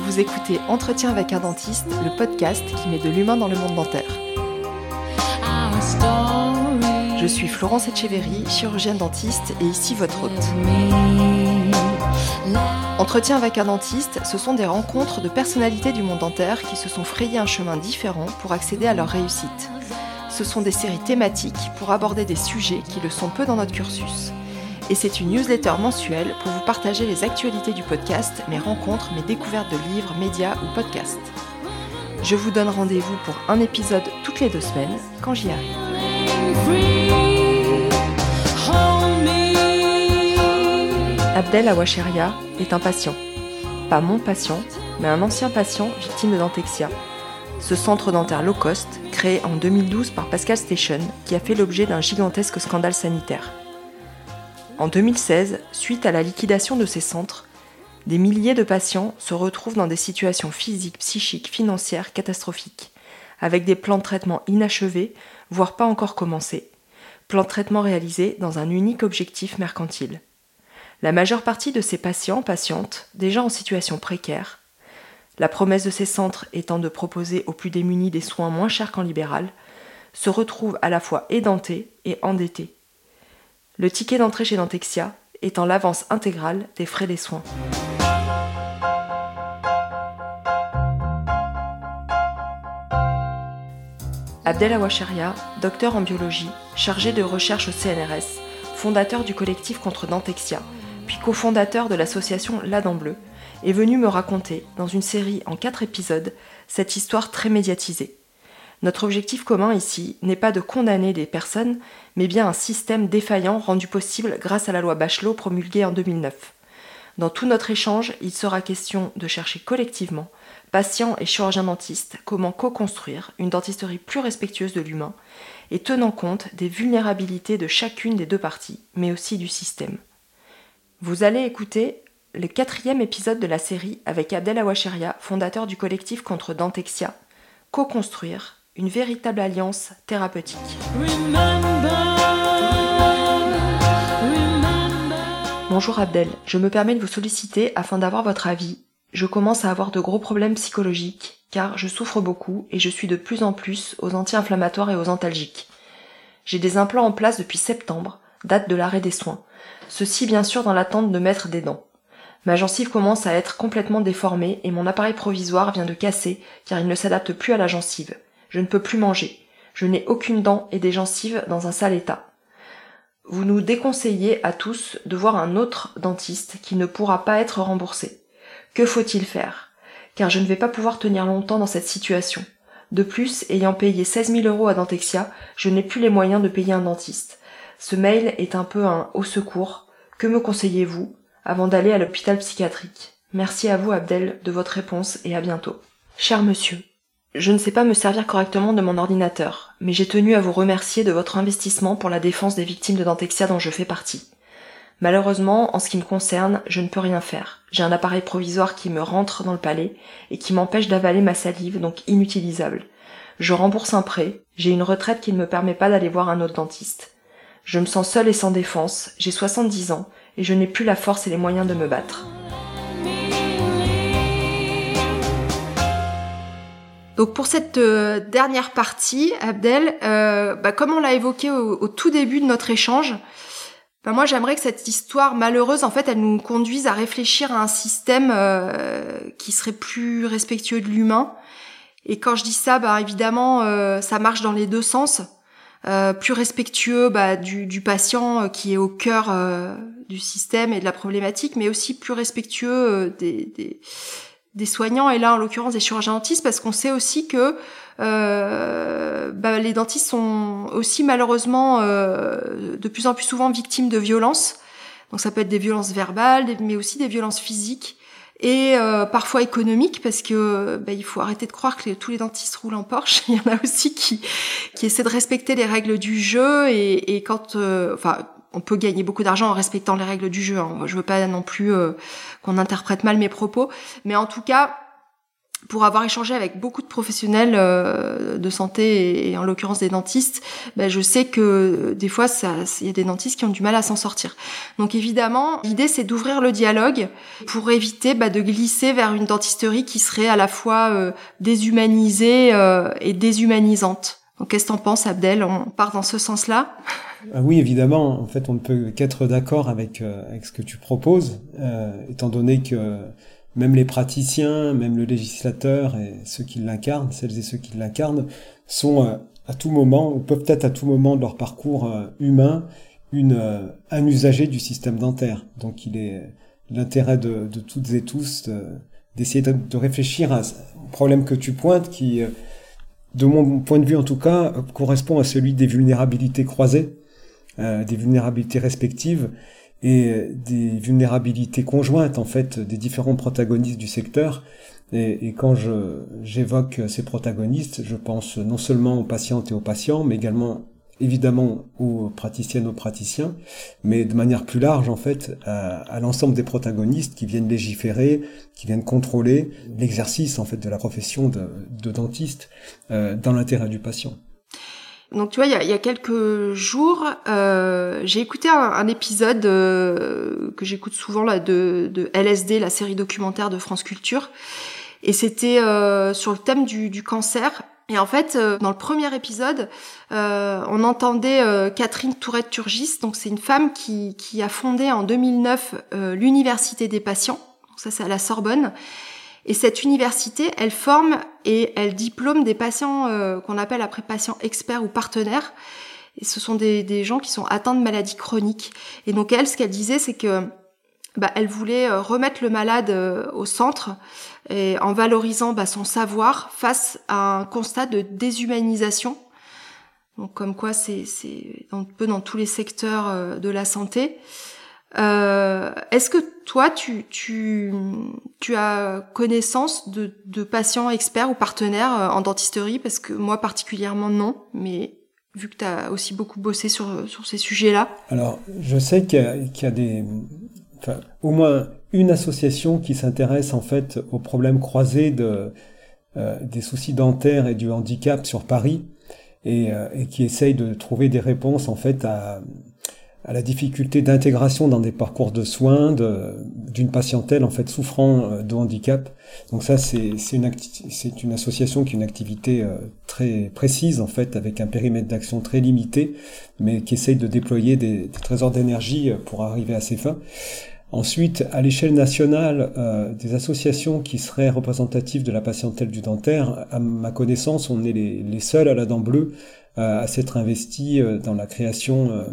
Vous écoutez Entretien avec un dentiste, le podcast qui met de l'humain dans le monde dentaire. Je suis Florence Etcheverry, chirurgienne dentiste et ici votre hôte. Entretien avec un dentiste, ce sont des rencontres de personnalités du monde dentaire qui se sont frayées un chemin différent pour accéder à leur réussite. Ce sont des séries thématiques pour aborder des sujets qui le sont peu dans notre cursus et c'est une newsletter mensuelle pour vous partager les actualités du podcast, mes rencontres, mes découvertes de livres, médias ou podcasts. Je vous donne rendez-vous pour un épisode toutes les deux semaines quand j'y arrive. Abdel Awacheria est un patient. Pas mon patient, mais un ancien patient victime de dentexia. Ce centre dentaire low cost, créé en 2012 par Pascal Station, qui a fait l'objet d'un gigantesque scandale sanitaire. En 2016, suite à la liquidation de ces centres, des milliers de patients se retrouvent dans des situations physiques, psychiques, financières catastrophiques, avec des plans de traitement inachevés, voire pas encore commencés, plans de traitement réalisés dans un unique objectif mercantile. La majeure partie de ces patients, patientes, déjà en situation précaire, la promesse de ces centres étant de proposer aux plus démunis des soins moins chers qu'en libéral, se retrouvent à la fois édentés et endettés le ticket d'entrée chez Dentexia étant l'avance intégrale des frais des soins. Abdel Awacharia, docteur en biologie, chargé de recherche au CNRS, fondateur du collectif contre Dentexia, puis cofondateur de l'association La Dent Bleue, est venu me raconter, dans une série en quatre épisodes, cette histoire très médiatisée. Notre objectif commun ici n'est pas de condamner des personnes, mais bien un système défaillant rendu possible grâce à la loi Bachelot promulguée en 2009. Dans tout notre échange, il sera question de chercher collectivement, patients et chirurgiens dentistes, comment co-construire une dentisterie plus respectueuse de l'humain et tenant compte des vulnérabilités de chacune des deux parties, mais aussi du système. Vous allez écouter le quatrième épisode de la série avec Abdel Awacheria, fondateur du collectif contre Dentexia, Co-construire, une véritable alliance thérapeutique. Bonjour Abdel, je me permets de vous solliciter afin d'avoir votre avis. Je commence à avoir de gros problèmes psychologiques car je souffre beaucoup et je suis de plus en plus aux anti-inflammatoires et aux antalgiques. J'ai des implants en place depuis septembre, date de l'arrêt des soins. Ceci bien sûr dans l'attente de mettre des dents. Ma gencive commence à être complètement déformée et mon appareil provisoire vient de casser car il ne s'adapte plus à la gencive je ne peux plus manger. Je n'ai aucune dent et des gencives dans un sale état. Vous nous déconseillez à tous de voir un autre dentiste qui ne pourra pas être remboursé. Que faut-il faire? Car je ne vais pas pouvoir tenir longtemps dans cette situation. De plus, ayant payé 16 000 euros à Dentexia, je n'ai plus les moyens de payer un dentiste. Ce mail est un peu un au secours. Que me conseillez-vous avant d'aller à l'hôpital psychiatrique? Merci à vous Abdel de votre réponse et à bientôt. Cher monsieur, je ne sais pas me servir correctement de mon ordinateur, mais j'ai tenu à vous remercier de votre investissement pour la défense des victimes de Dentexia dont je fais partie. Malheureusement, en ce qui me concerne, je ne peux rien faire. J'ai un appareil provisoire qui me rentre dans le palais et qui m'empêche d'avaler ma salive, donc inutilisable. Je rembourse un prêt, j'ai une retraite qui ne me permet pas d'aller voir un autre dentiste. Je me sens seule et sans défense, j'ai 70 ans et je n'ai plus la force et les moyens de me battre. Donc pour cette euh, dernière partie, Abdel, euh, bah, comme on l'a évoqué au, tout début de notre échange, bah, moi j'aimerais que cette histoire malheureuse, en fait, elle nous conduise à réfléchir à un système euh, qui serait plus respectueux de l'humain. Et quand je dis ça, bah, évidemment, ça marche dans les deux sens. plus respectueux bah, du, du, patient qui est au cœur du système et de la problématique, mais aussi plus respectueux des, des des soignants et là en l'occurrence des chirurgiens dentistes parce qu'on sait aussi que euh, bah, les dentistes sont aussi malheureusement euh, de plus en plus souvent victimes de violences. Donc ça peut être des violences verbales, mais aussi des violences physiques et euh, parfois économiques parce que bah, il faut arrêter de croire que tous les dentistes roulent en Porsche. Il y en a aussi qui qui essaient de respecter les règles du jeu et, et quand enfin on peut gagner beaucoup d'argent en respectant les règles du jeu. Hein. Je veux pas non plus euh, qu'on interprète mal mes propos, mais en tout cas, pour avoir échangé avec beaucoup de professionnels euh, de santé et, en l'occurrence des dentistes, ben, je sais que des fois, il y a des dentistes qui ont du mal à s'en sortir. Donc évidemment, l'idée c'est d'ouvrir le dialogue pour éviter ben, de glisser vers une dentisterie qui serait à la fois euh, déshumanisée euh, et déshumanisante. Qu'est-ce que t'en penses, Abdel On part dans ce sens-là ah Oui, évidemment. En fait, on ne peut qu'être d'accord avec, avec ce que tu proposes, étant donné que même les praticiens, même le législateur et ceux qui l'incarnent, celles et ceux qui l'incarnent, sont euh, à tout moment, ou peuvent être à tout moment de leur parcours euh, humain, une, euh, un usager du système dentaire. Donc il est l'intérêt de, de, toutes et tous d'essayer de, de, réfléchir à, au problème que tu pointes, qui, de mon point de vue en tout cas, correspond à celui des vulnérabilités croisées, des vulnérabilités respectives, et des vulnérabilités conjointes en fait des différents protagonistes du secteur. Et, et quand j'évoque ces protagonistes, je pense non seulement aux patientes et aux patients, mais également évidemment aux praticiennes, aux praticiens, mais de manière plus large en fait à, l'ensemble des protagonistes qui viennent légiférer, qui viennent contrôler l'exercice en fait de la profession de, de dentiste euh, dans l'intérêt du patient. Donc tu vois, il y a, quelques jours, euh, j'ai écouté un, épisode euh, que j'écoute souvent là de, de, LSD, la série documentaire de France Culture, et c'était euh, sur le thème du, du, cancer. Et en fait, dans le premier épisode, on entendait Catherine Tourette-Turgis, donc c'est une femme qui, qui, a fondé en 2009 l'Université des patients, ça c'est à la Sorbonne, et cette université, elle forme et elle diplôme des patients euh, qu'on appelle après patients experts ou partenaires. Et ce sont des, des, gens qui sont atteints de maladies chroniques. Et donc elle, ce qu'elle disait, c'est que bah, elle voulait euh, remettre le malade euh, au centre et en valorisant bah, son savoir face à un constat de déshumanisation. Donc comme quoi c'est un peu dans tous les secteurs de la santé. Euh, Est-ce que toi, tu, tu, tu as connaissance de, de, patients experts ou partenaires euh, en dentisterie? Parce que moi particulièrement non, mais vu que tu as aussi beaucoup bossé sur, sur ces sujets-là. Alors, je sais qu'il y, y, a des... Enfin, au moins une association qui s'intéresse en fait aux problèmes croisés de, euh, des soucis dentaires et du handicap sur Paris et, euh, et qui essaye de trouver des réponses en fait à à la difficulté d'intégration dans des parcours de soins d'une patientèle en fait souffrant euh, de handicap. Donc ça c'est une une association qui a une activité euh, très précise en fait avec un périmètre d'action très limité, mais qui essaye de déployer des, des trésors d'énergie euh, pour arriver à ses fins. Ensuite, à l'échelle nationale, euh, des associations qui seraient représentatives de la patientèle du dentaire, à ma connaissance, on est les, seuls à la dent bleue euh, à s'être investis dans la création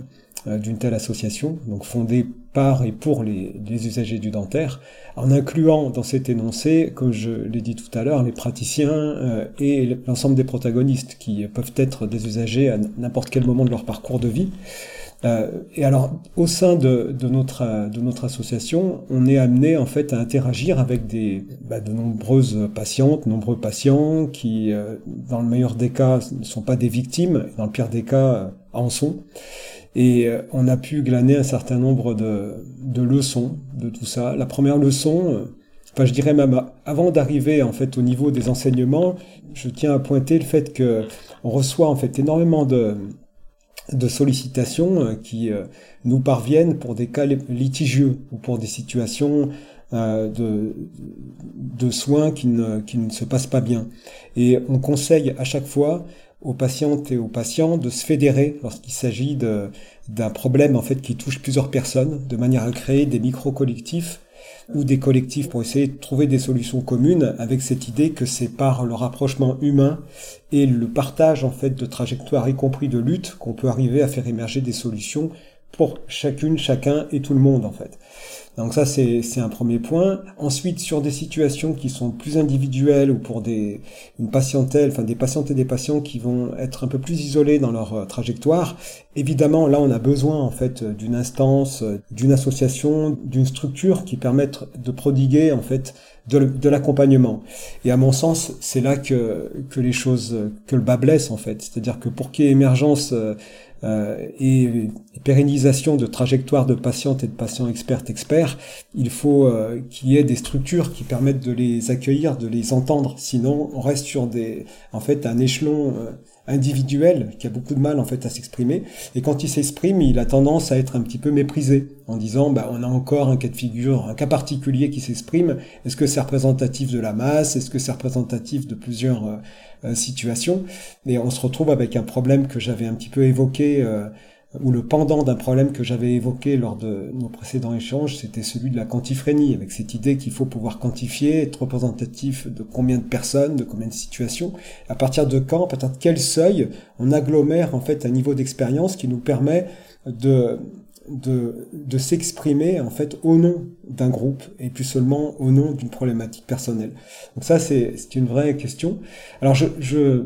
euh, d'une telle association, donc fondée et pour les, usagers du dentaire, en incluant dans cet énoncé, comme je l'ai dit tout à l'heure, les praticiens euh, et l'ensemble des protagonistes qui peuvent être des usagers à n'importe quel moment de leur parcours de vie. Euh, et alors, au sein de, notre, de notre association, on est amené en fait à interagir avec des, bah, de nombreuses patientes, nombreux patients qui, dans le meilleur des cas, ne sont pas des victimes, dans le pire des cas, en sont. Et euh, on a pu glaner un certain nombre de, de leçons de tout ça. La première leçon, euh, enfin je dirais même avant d'arriver en fait au niveau des enseignements, je tiens à pointer le fait que on reçoit en fait énormément de de sollicitations euh, qui nous parviennent pour des cas litigieux ou pour des situations de, de soins qui qui ne se passent pas bien. Et on conseille à chaque fois aux patientes et aux patients de se fédérer lorsqu'il s'agit d'un problème en fait qui touche plusieurs personnes, de manière à créer des micro-collectifs ou des collectifs pour essayer de trouver des solutions communes avec cette idée que c'est par le rapprochement humain et le partage en fait de trajectoires y compris de lutte qu'on peut arriver à faire émerger des solutions pour chacune, chacun et tout le monde en fait. Donc ça, c'est un premier point. Ensuite, sur des situations qui sont plus individuelles ou pour des, une patientèle, enfin des patientes et des patients qui vont être un peu plus isolés dans leur euh, trajectoire, évidemment, là, on a besoin en fait d'une instance, d'une association, d'une structure qui permette de prodiguer en fait de, l'accompagnement. Et à mon sens, c'est là que, que les choses, que le bas blesse en fait. C'est-à-dire que pour qu'il y ait émergence euh, et pérennisation de trajectoires de patientes et de patients expertes experts, il faut qu'il y ait des structures qui permettent de les accueillir, de les entendre. Sinon, on reste sur des, en fait, un échelon individuel qui a beaucoup de mal en fait à s'exprimer. Et quand il s'exprime il a tendance à être un petit peu méprisé en disant bah on a encore un cas de figure un cas particulier qui s'exprime. Est-ce que c'est représentatif de la masse? Est-ce que c'est représentatif de plusieurs euh, euh, situations? Et on se retrouve avec un problème que j'avais un petit peu évoqué euh, ou le pendant d'un problème que j'avais évoqué lors de nos précédents échanges, c'était celui de la quantiphrénie, avec cette idée qu'il faut pouvoir quantifier, être représentatif de combien de personnes, de combien de situations, à partir de quand, à partir de quel seuil on agglomère en fait un niveau d'expérience qui nous permet de de, s'exprimer en fait au nom d'un groupe et plus seulement au nom d'une problématique personnelle. Donc ça c'est une vraie question. Alors je,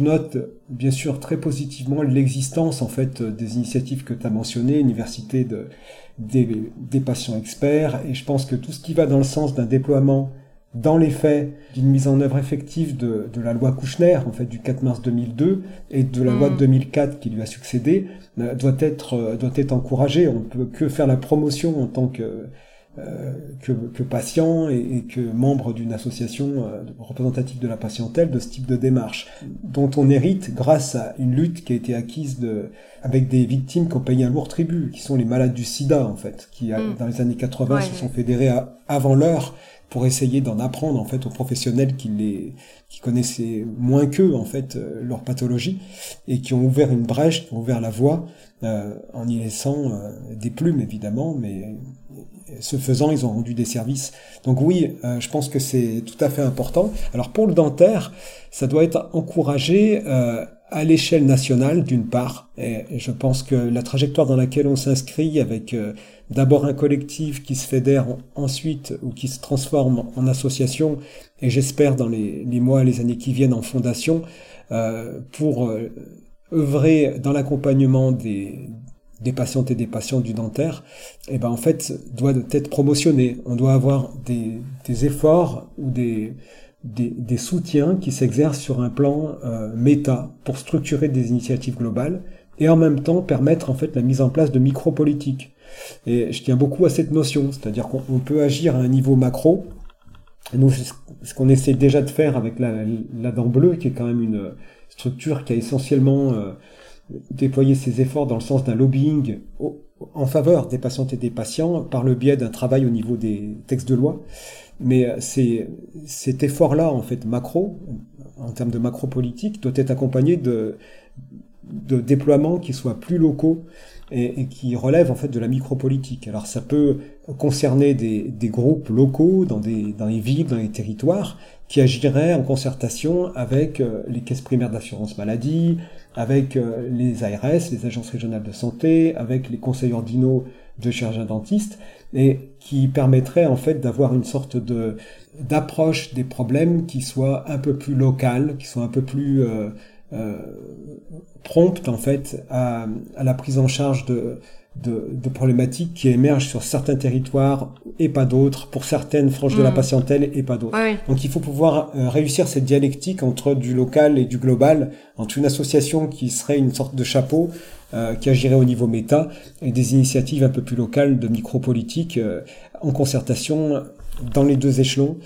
note bien sûr très positivement l'existence en fait des initiatives que tu as mentionnées, université de, des patients experts et je pense que tout ce qui va dans le sens d'un déploiement dans les faits d'une mise en œuvre effective de, de, la loi Kouchner, en fait, du 4 mars 2002, et de la loi de 2004 mm. qui lui a succédé, euh, doit être, euh, doit être encouragée. On ne peut que faire la promotion en tant que, euh, que, que, patient et, et que membre d'une association représentative de la patientèle de ce type de démarche, dont on hérite grâce à une lutte qui a été acquise de, avec des victimes qui ont payé un lourd tribut, qui sont les malades du sida, en fait, qui, mm. dans les années 80, se sont fédérés avant l'heure pour essayer d'en apprendre en fait aux professionnels qui les qui connaissaient moins qu'eux en fait euh, leur pathologie et qui ont ouvert une brèche, qui ont ouvert la voie euh, en y laissant euh, des plumes évidemment, mais ce faisant ils ont rendu des services. Donc oui, je pense que c'est tout à fait important. Alors pour le dentaire, ça doit être encouragé à l'échelle nationale d'une part, et je pense que la trajectoire dans laquelle on s'inscrit avec d'abord un collectif qui se fédère ensuite ou qui se transforme en association et j'espère dans les, mois et les années qui viennent en fondation euh, pour euh, œuvrer dans l'accompagnement des, des patientes et des patients du dentaire, et ben en fait doit être promotionné. On doit avoir des, des efforts ou des, des, des, soutiens qui s'exercent sur un plan euh, méta pour structurer des initiatives globales et en même temps permettre en fait la mise en place de micro-politiques. Et je tiens beaucoup à cette notion, c'est-à-dire qu'on peut agir à un niveau macro. Nous, ce qu'on essaie déjà de faire avec la, dent bleue, qui est quand même une structure qui a essentiellement euh, déployé ses efforts dans le sens d'un lobbying en faveur des patientes et des patients par le biais d'un travail au niveau des textes de loi. Mais euh, c'est cet effort-là, en fait, macro, en termes de macro politique, doit être accompagné de déploiements qui soient plus locaux et, qui relève en fait de la micropolitique. Alors ça peut concerner des, groupes locaux dans, des, dans les villes, dans les territoires, qui agiraient en concertation avec euh, les caisses primaires d'assurance maladie, avec euh, les ARS, les agences régionales de santé, avec les conseils ordinaux de chirurgiens dentistes, et qui permettrait en fait d'avoir une sorte de d'approche des problèmes qui soit un peu plus locale, qui soit un peu plus euh, prompte en fait à, à, la prise en charge de, de, de, problématiques qui émergent sur certains territoires et pas d'autres, pour certaines franges de la mm. patientèle et pas d'autres. Donc il faut pouvoir euh, réussir cette dialectique entre du local et du global, entre une association qui serait une sorte de chapeau euh, qui agirait au niveau méta et des initiatives un peu plus locales de micro-politique euh, en concertation dans les deux échelons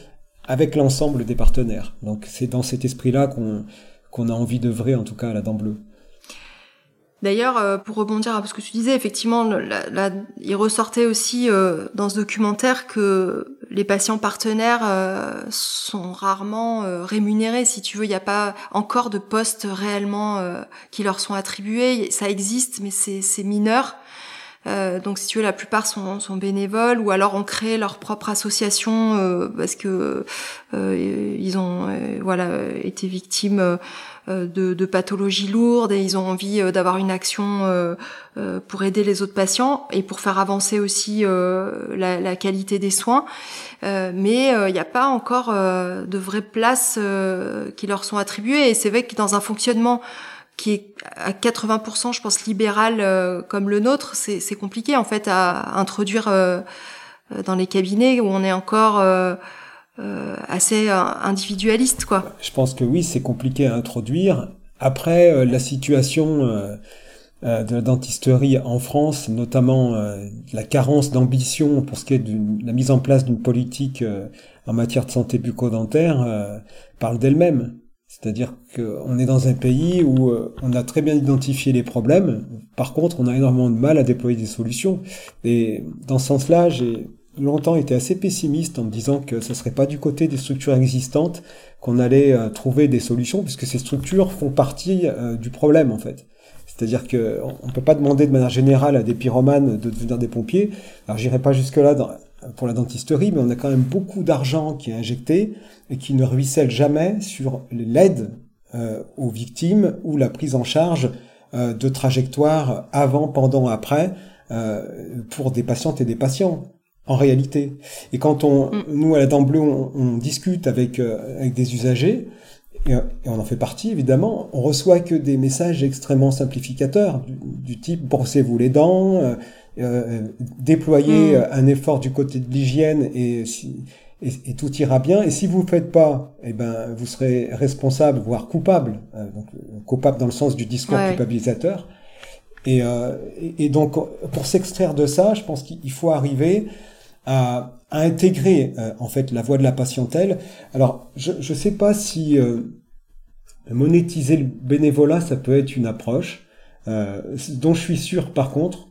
avec l'ensemble des partenaires. Donc c'est dans cet esprit-là qu'on qu'on a envie d'œuvrer, en tout cas à la dent bleue. D'ailleurs, euh, pour rebondir à ce que tu disais, effectivement, il ressortait aussi euh, dans ce documentaire que les patients partenaires euh, sont rarement rémunérés. Si tu veux, il n'y a pas encore de postes réellement qui leur sont attribués. Ça existe, mais c'est mineur. Donc si tu veux, la plupart sont, sont, bénévoles ou alors ont créé leur propre association parce que ils ont voilà été victimes euh, de, de, pathologies lourdes et ils ont envie euh, d'avoir une action euh, pour aider les autres patients et pour faire avancer aussi la, la, qualité des soins. mais il n'y a pas encore de vraies places qui leur sont attribuées et c'est vrai que dans un fonctionnement qui est à 80%, je pense, libéral comme le nôtre, c'est compliqué en fait à introduire dans les cabinets où on est encore euh, assez euh, individualiste, quoi. Je pense que oui, c'est compliqué à introduire. Après, euh, la situation euh, de la dentisterie en France, notamment euh, la carence d'ambition pour ce qui est de la mise en place d'une politique euh, en matière de santé bucco-dentaire, parle d'elle-même. C'est-à-dire qu'on est dans un pays où on a très bien identifié les problèmes, par contre on a énormément de mal à déployer des solutions. Et dans ce sens-là, j'ai longtemps été assez pessimiste en me disant que ce serait pas du côté des structures existantes qu'on allait trouver des solutions, puisque ces structures font partie du problème en fait. C'est-à-dire qu'on ne peut pas demander de manière générale à des pyromanes de devenir des pompiers. Alors j'irai pas jusque-là pour la dentisterie, mais on a quand même beaucoup d'argent qui est injecté et qui ne ruisselle jamais sur l'aide euh, aux victimes ou la prise en charge euh, de trajectoires avant, pendant, après euh, pour des patientes et des patients. En réalité. Et quand on, mm. nous à la dent bleue, on, discute avec, avec des usagers, et, on en fait partie évidemment, on reçoit que des messages extrêmement simplificateurs du, type brossez-vous les dents, euh, euh déployez hmm. un effort du côté de l'hygiène et, et, tout ira bien. Et si vous ne faites pas, eh ben vous serez responsable, voire coupable, euh, donc, coupable dans le sens du discours culpabilisateur. Et, euh, et, donc pour s'extraire de ça, je pense qu'il faut arriver à, à intégrer euh, en fait la voix de la patientèle. Alors je ne sais pas si euh, monétiser le bénévolat ça peut être une approche. Euh, dont je suis sûr par contre,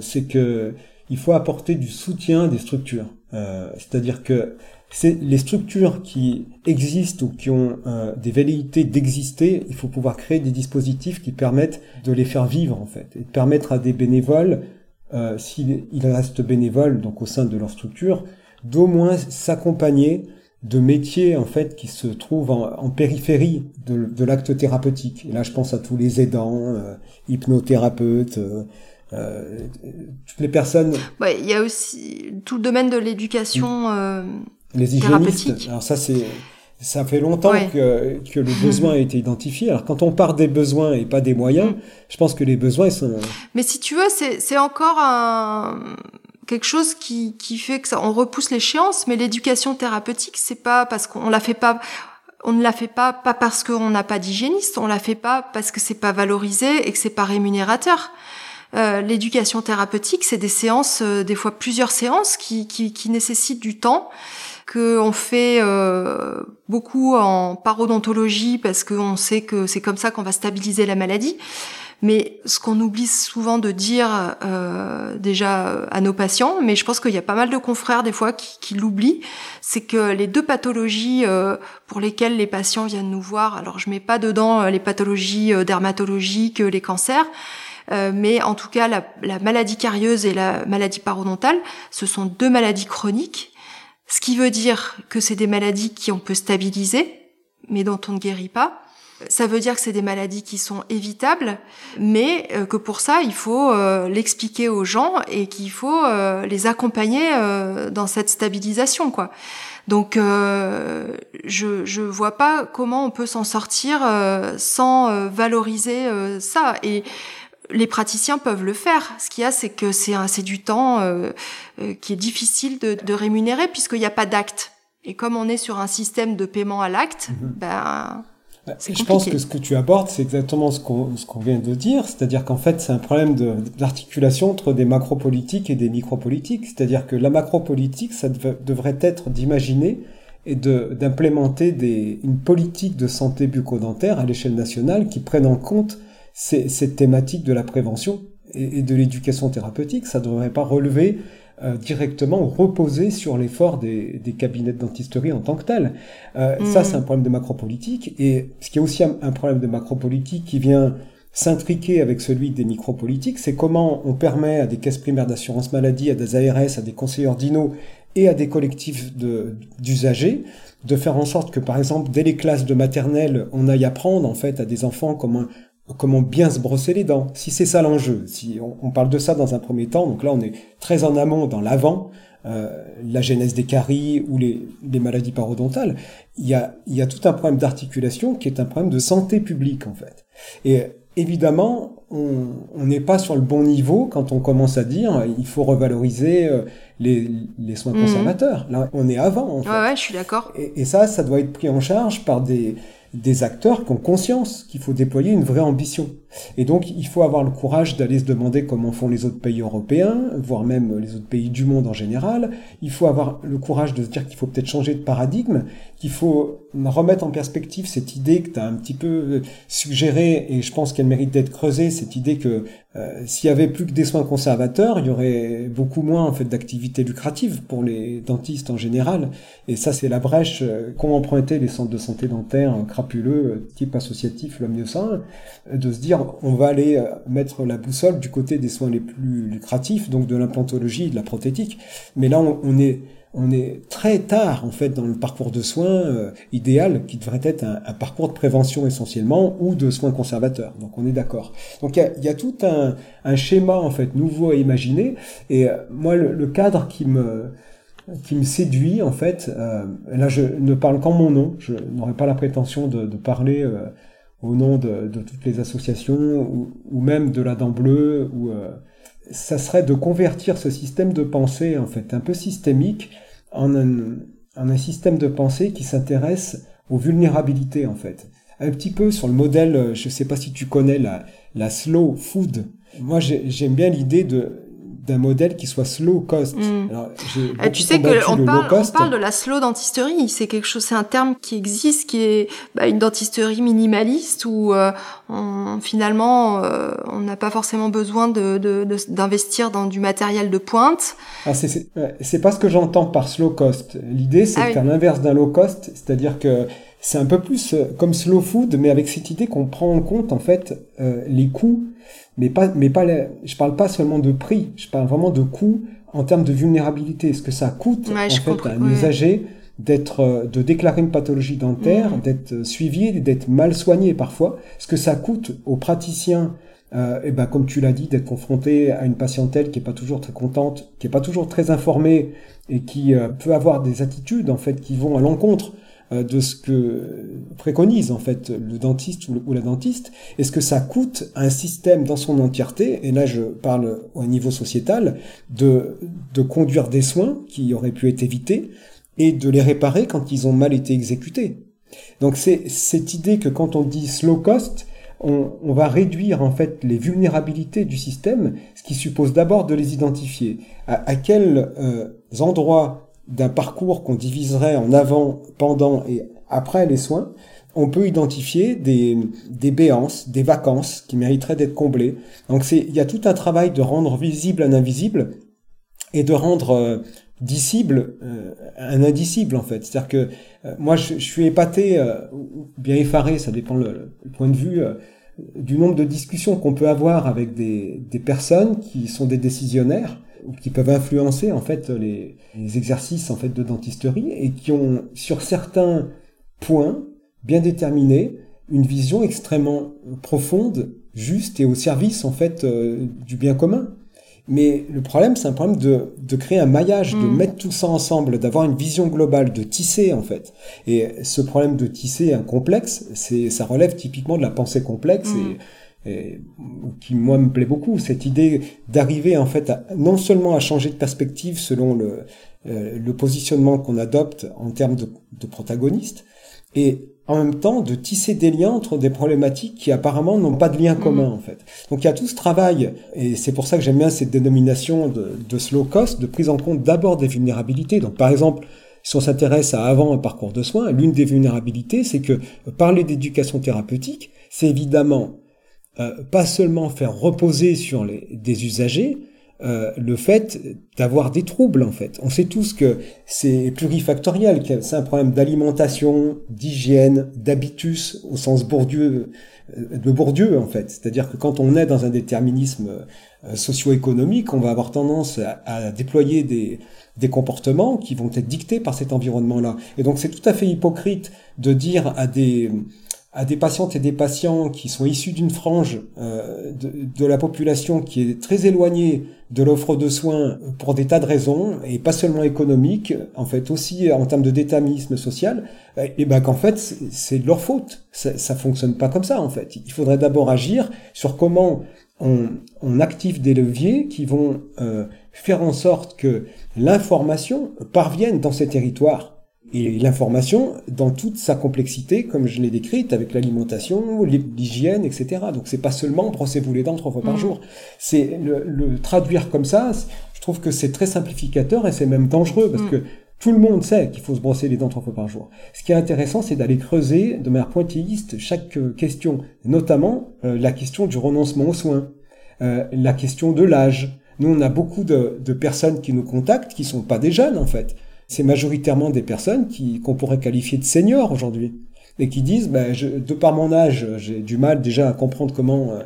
c'est que il faut apporter du soutien des structures. C'est-à-dire que c'est les structures qui existent ou qui ont des velléités d'exister, il faut pouvoir créer des dispositifs qui permettent de les faire vivre en fait et de permettre à des bénévoles euh, s'ils restent bénévoles donc au sein de leur structure, d'au moins s'accompagner de métiers en fait qui se trouvent en, périphérie de, de l'acte thérapeutique. Et là, je pense à tous les aidants, euh, hypnothérapeutes, euh, euh, toutes les personnes. Ouais, il y a aussi tout le domaine de l'éducation euh, les hygiénistes. Alors ça, c'est ça fait longtemps que, que le besoin a été identifié. Alors quand on part des besoins et pas des moyens, mm. je pense que les besoins sont... Mais si tu veux, c'est encore un quelque chose qui, qui fait que ça, on repousse l'échéance, mais l'éducation thérapeutique, c'est pas parce qu'on la fait pas, on ne la fait pas pas parce qu'on n'a pas d'hygiéniste, on la fait pas parce que c'est pas valorisé et que c'est pas rémunérateur. Euh, l'éducation thérapeutique, c'est des séances, euh, des fois plusieurs séances qui, qui, qui nécessitent du temps qu'on fait euh, beaucoup en parodontologie parce qu'on sait que c'est comme ça qu'on va stabiliser la maladie. Mais ce qu'on oublie souvent de dire euh, déjà à nos patients, mais je pense qu'il y a pas mal de confrères des fois qui, qui l'oublient, c'est que les deux pathologies euh, pour lesquelles les patients viennent nous voir, alors je mets pas dedans les pathologies dermatologiques, les cancers, mais en tout cas la, la, maladie carieuse et la maladie parodontale, ce sont deux maladies chroniques ce qui veut dire que c'est des maladies qui on peut stabiliser, mais dont on ne guérit pas. Ça veut dire que c'est des maladies qui sont évitables, mais euh, que pour ça, il faut euh, l'expliquer aux gens et qu'il faut euh, les accompagner dans cette stabilisation, quoi. Donc, je je vois pas comment on peut s'en sortir sans valoriser ça. Et les praticiens peuvent le faire. Ce qu'il y a, c'est que c'est du temps euh, euh, qui est difficile de, de rémunérer puisqu'il n'y a pas d'acte. Et comme on est sur un système de paiement à l'acte, mhm. ben bah, je pense que ce que tu abordes, c'est exactement ce qu'on qu'on vient de dire, c'est-à-dire qu'en fait, c'est un problème d'articulation entre des macropolitiques et des micropolitiques. C'est-à-dire que la macropolitique, ça devrait être d'imaginer et d'implémenter une politique de santé bucco-dentaire à l'échelle nationale qui prenne en compte cette thématique de la prévention et, de l'éducation thérapeutique, ça ne devrait pas relever euh, directement ou reposer sur l'effort des, cabinets de dentisterie en tant que tel. Euh, Ça, c'est un problème de macropolitique. Et ce qui est aussi un, problème de macropolitique qui vient s'intriquer avec celui des micropolitiques, c'est comment on permet à des caisses primaires d'assurance maladie, à des ARS, à des conseillers ordinaux et à des collectifs d'usagers de, faire en sorte que, par exemple, dès les classes de maternelle, on aille apprendre en fait à des enfants comment comment bien se brosser les dents. Si c'est ça l'enjeu, si on, parle de ça dans un premier temps, donc là on est très en amont dans l'avant, euh, la genèse des caries ou les, maladies parodontales, il y, a, il y a tout un problème d'articulation qui est un problème de santé publique en fait. Et évidemment, on n'est pas sur le bon niveau quand on commence à dire il faut revaloriser euh, les, les soins mmh. conservateurs. Là, on est avant. En fait. ouais, je suis d'accord. Et, et, ça, ça doit être pris en charge par des des acteurs qui ont conscience qu'il faut déployer une vraie ambition. Et donc, il faut avoir le courage d'aller se demander comment font les autres pays européens, voire même les autres pays du monde en général. Il faut avoir le courage de se dire qu'il faut peut-être changer de paradigme, qu'il faut remettre en perspective cette idée que tu as un petit peu suggérée, et je pense qu'elle mérite d'être creusée, cette idée que euh, s'il y avait plus que des soins conservateurs, il y aurait beaucoup moins en fait d'activités lucratives pour les dentistes en général. Et ça, c'est la brèche euh, qu'ont emprunté les centres de santé dentaire crapuleux, type associatif, l'homme de se dire on va aller euh, mettre la boussole du côté des soins les plus lucratifs, donc de l'implantologie, de la prothétique. Mais là, on, est très tard en fait dans le parcours de soins euh, idéal qui devrait être un, parcours de prévention essentiellement ou de soins conservateurs. Donc on est d'accord. Donc il y a, tout un, schéma en fait nouveau à imaginer. Et euh, moi le, cadre qui me qui me séduit en fait, là je ne parle qu'en mon nom, je n'aurais pas la prétention de, parler au nom de, toutes les associations ou, même de la dent bleue ou euh, ça serait de convertir ce système de pensée en fait un peu systémique en un, système de pensée qui s'intéresse aux vulnérabilités en fait. Un petit peu sur le modèle je ne sais pas si tu connais la slow food. Moi j'aime bien l'idée de d'un modèle qui soit slow cost. Mm. Alors, euh, tu sais que on parle, on parle, de la slow dentisterie. C'est quelque chose, c'est un terme qui existe, qui est bah, une dentisterie minimaliste où euh, on, finalement euh, on n'a pas forcément besoin de, d'investir dans du matériel de pointe. Ah, c'est, c'est, pas ce que j'entends par slow cost. L'idée, c'est ah, faire l'inverse d'un low cost, c'est-à-dire que c'est un peu plus comme slow food, mais avec cette idée qu'on prend en compte en fait les coûts mais pas, mais pas, je parle pas seulement de prix, je parle vraiment de coût en termes de vulnérabilité. Ce que ça coûte en fait à un usager d'être, euh, de déclarer une pathologie dentaire, mm. d'être euh, suivi, d'être mal soigné parfois? Ce que ça coûte aux praticiens, euh, et ben comme tu l'as dit, d'être confronté à une patientèle qui est pas toujours très contente, qui est pas toujours très informée et qui euh, peut avoir des attitudes en fait qui vont à l'encontre euh, de ce que préconise en fait le dentiste ou la dentiste est ce que ça coûte un système dans son entièreté, et là je parle au niveau sociétal, de, de conduire des soins qui auraient pu être évités et de les réparer quand ils ont mal été exécutés. Donc c'est cette idée que quand on dit slow cost, on, on, va réduire en fait les vulnérabilités du système, ce qui suppose d'abord de les identifier. À, à quels euh, endroits d'un parcours qu'on diviserait en avant, pendant et après les soins, on peut identifier des, des béances, des vacances qui mériteraient d'être comblées. Donc c'est, il y a tout un travail de rendre visible un invisible et de rendre euh, dissible euh, un indicible en fait. C'est-à-dire que euh, moi je, suis épaté, ou bien effaré, ça dépend le, point de vue, du nombre de discussions qu'on peut avoir avec des, des personnes qui sont des décisionnaires qui peuvent influencer en fait les, exercices en fait de dentisterie et qui ont sur certains points bien déterminés une vision extrêmement profonde, juste et au service en fait euh, du bien commun. Mais le problème, c'est un problème de, de créer un maillage, de mm. mettre tout ça ensemble, d'avoir une vision globale, de tisser en fait. Et ce problème de tisser un complexe, c'est ça relève typiquement de la pensée complexe mm. et et, qui moi me plaît beaucoup, cette idée d'arriver en fait non seulement à changer de perspective selon le, euh, le positionnement qu'on adopte en termes de, de protagonistes, et en même temps de tisser des liens entre des problématiques qui apparemment n'ont pas de lien commun en fait. Donc il y a tout ce travail, et c'est pour ça que j'aime bien cette dénomination de, de slow cost, de prise en compte d'abord des vulnérabilités. Donc par exemple, si on s'intéresse à avant un parcours de soins, l'une des vulnérabilités, c'est que parler d'éducation thérapeutique, c'est évidemment euh, pas seulement faire reposer sur les, des usagers euh, le fait d'avoir des troubles en fait. On sait tous que c'est plurifactoriel, que c'est un problème d'alimentation, d'hygiène, d'habitus au sens Bourdieu, euh, de Bourdieu en fait. C'est-à-dire que quand on est dans un déterminisme socio-économique, on va avoir tendance à, à déployer des, des comportements qui vont être dictés par cet environnement-là. Et donc c'est tout à fait hypocrite de dire à des à des patientes et des patients qui sont issus d'une frange euh, de, de, la population qui est très éloignée de l'offre de soins pour des tas de raisons, et pas seulement économiques, en fait aussi en termes de déterminisme social, et ben qu'en fait c'est leur faute. Ça, ça fonctionne pas comme ça en fait. Il faudrait d'abord agir sur comment on, on, active des leviers qui vont euh, faire en sorte que l'information parvienne dans ces territoires et l'information dans toute sa complexité, comme je l'ai décrite, avec l'alimentation, l'hygiène, etc. Donc c'est pas seulement brossez-vous les dents trois fois par mmh. jour. C'est le, traduire comme ça. Je trouve que c'est très simplificateur et c'est même dangereux parce mmh. que tout le monde sait qu'il faut se brosser les dents trois fois par jour. Ce qui est intéressant, c'est d'aller creuser de manière pointilliste chaque euh, question, notamment euh, la question du renoncement aux soins, euh, la question de l'âge. Nous, on a beaucoup de, de, personnes qui nous contactent, qui sont pas des jeunes en fait, c'est majoritairement des personnes qui qu'on pourrait qualifier de seniors aujourd'hui et qui disent ben, de par mon âge j'ai du mal déjà à comprendre comment euh,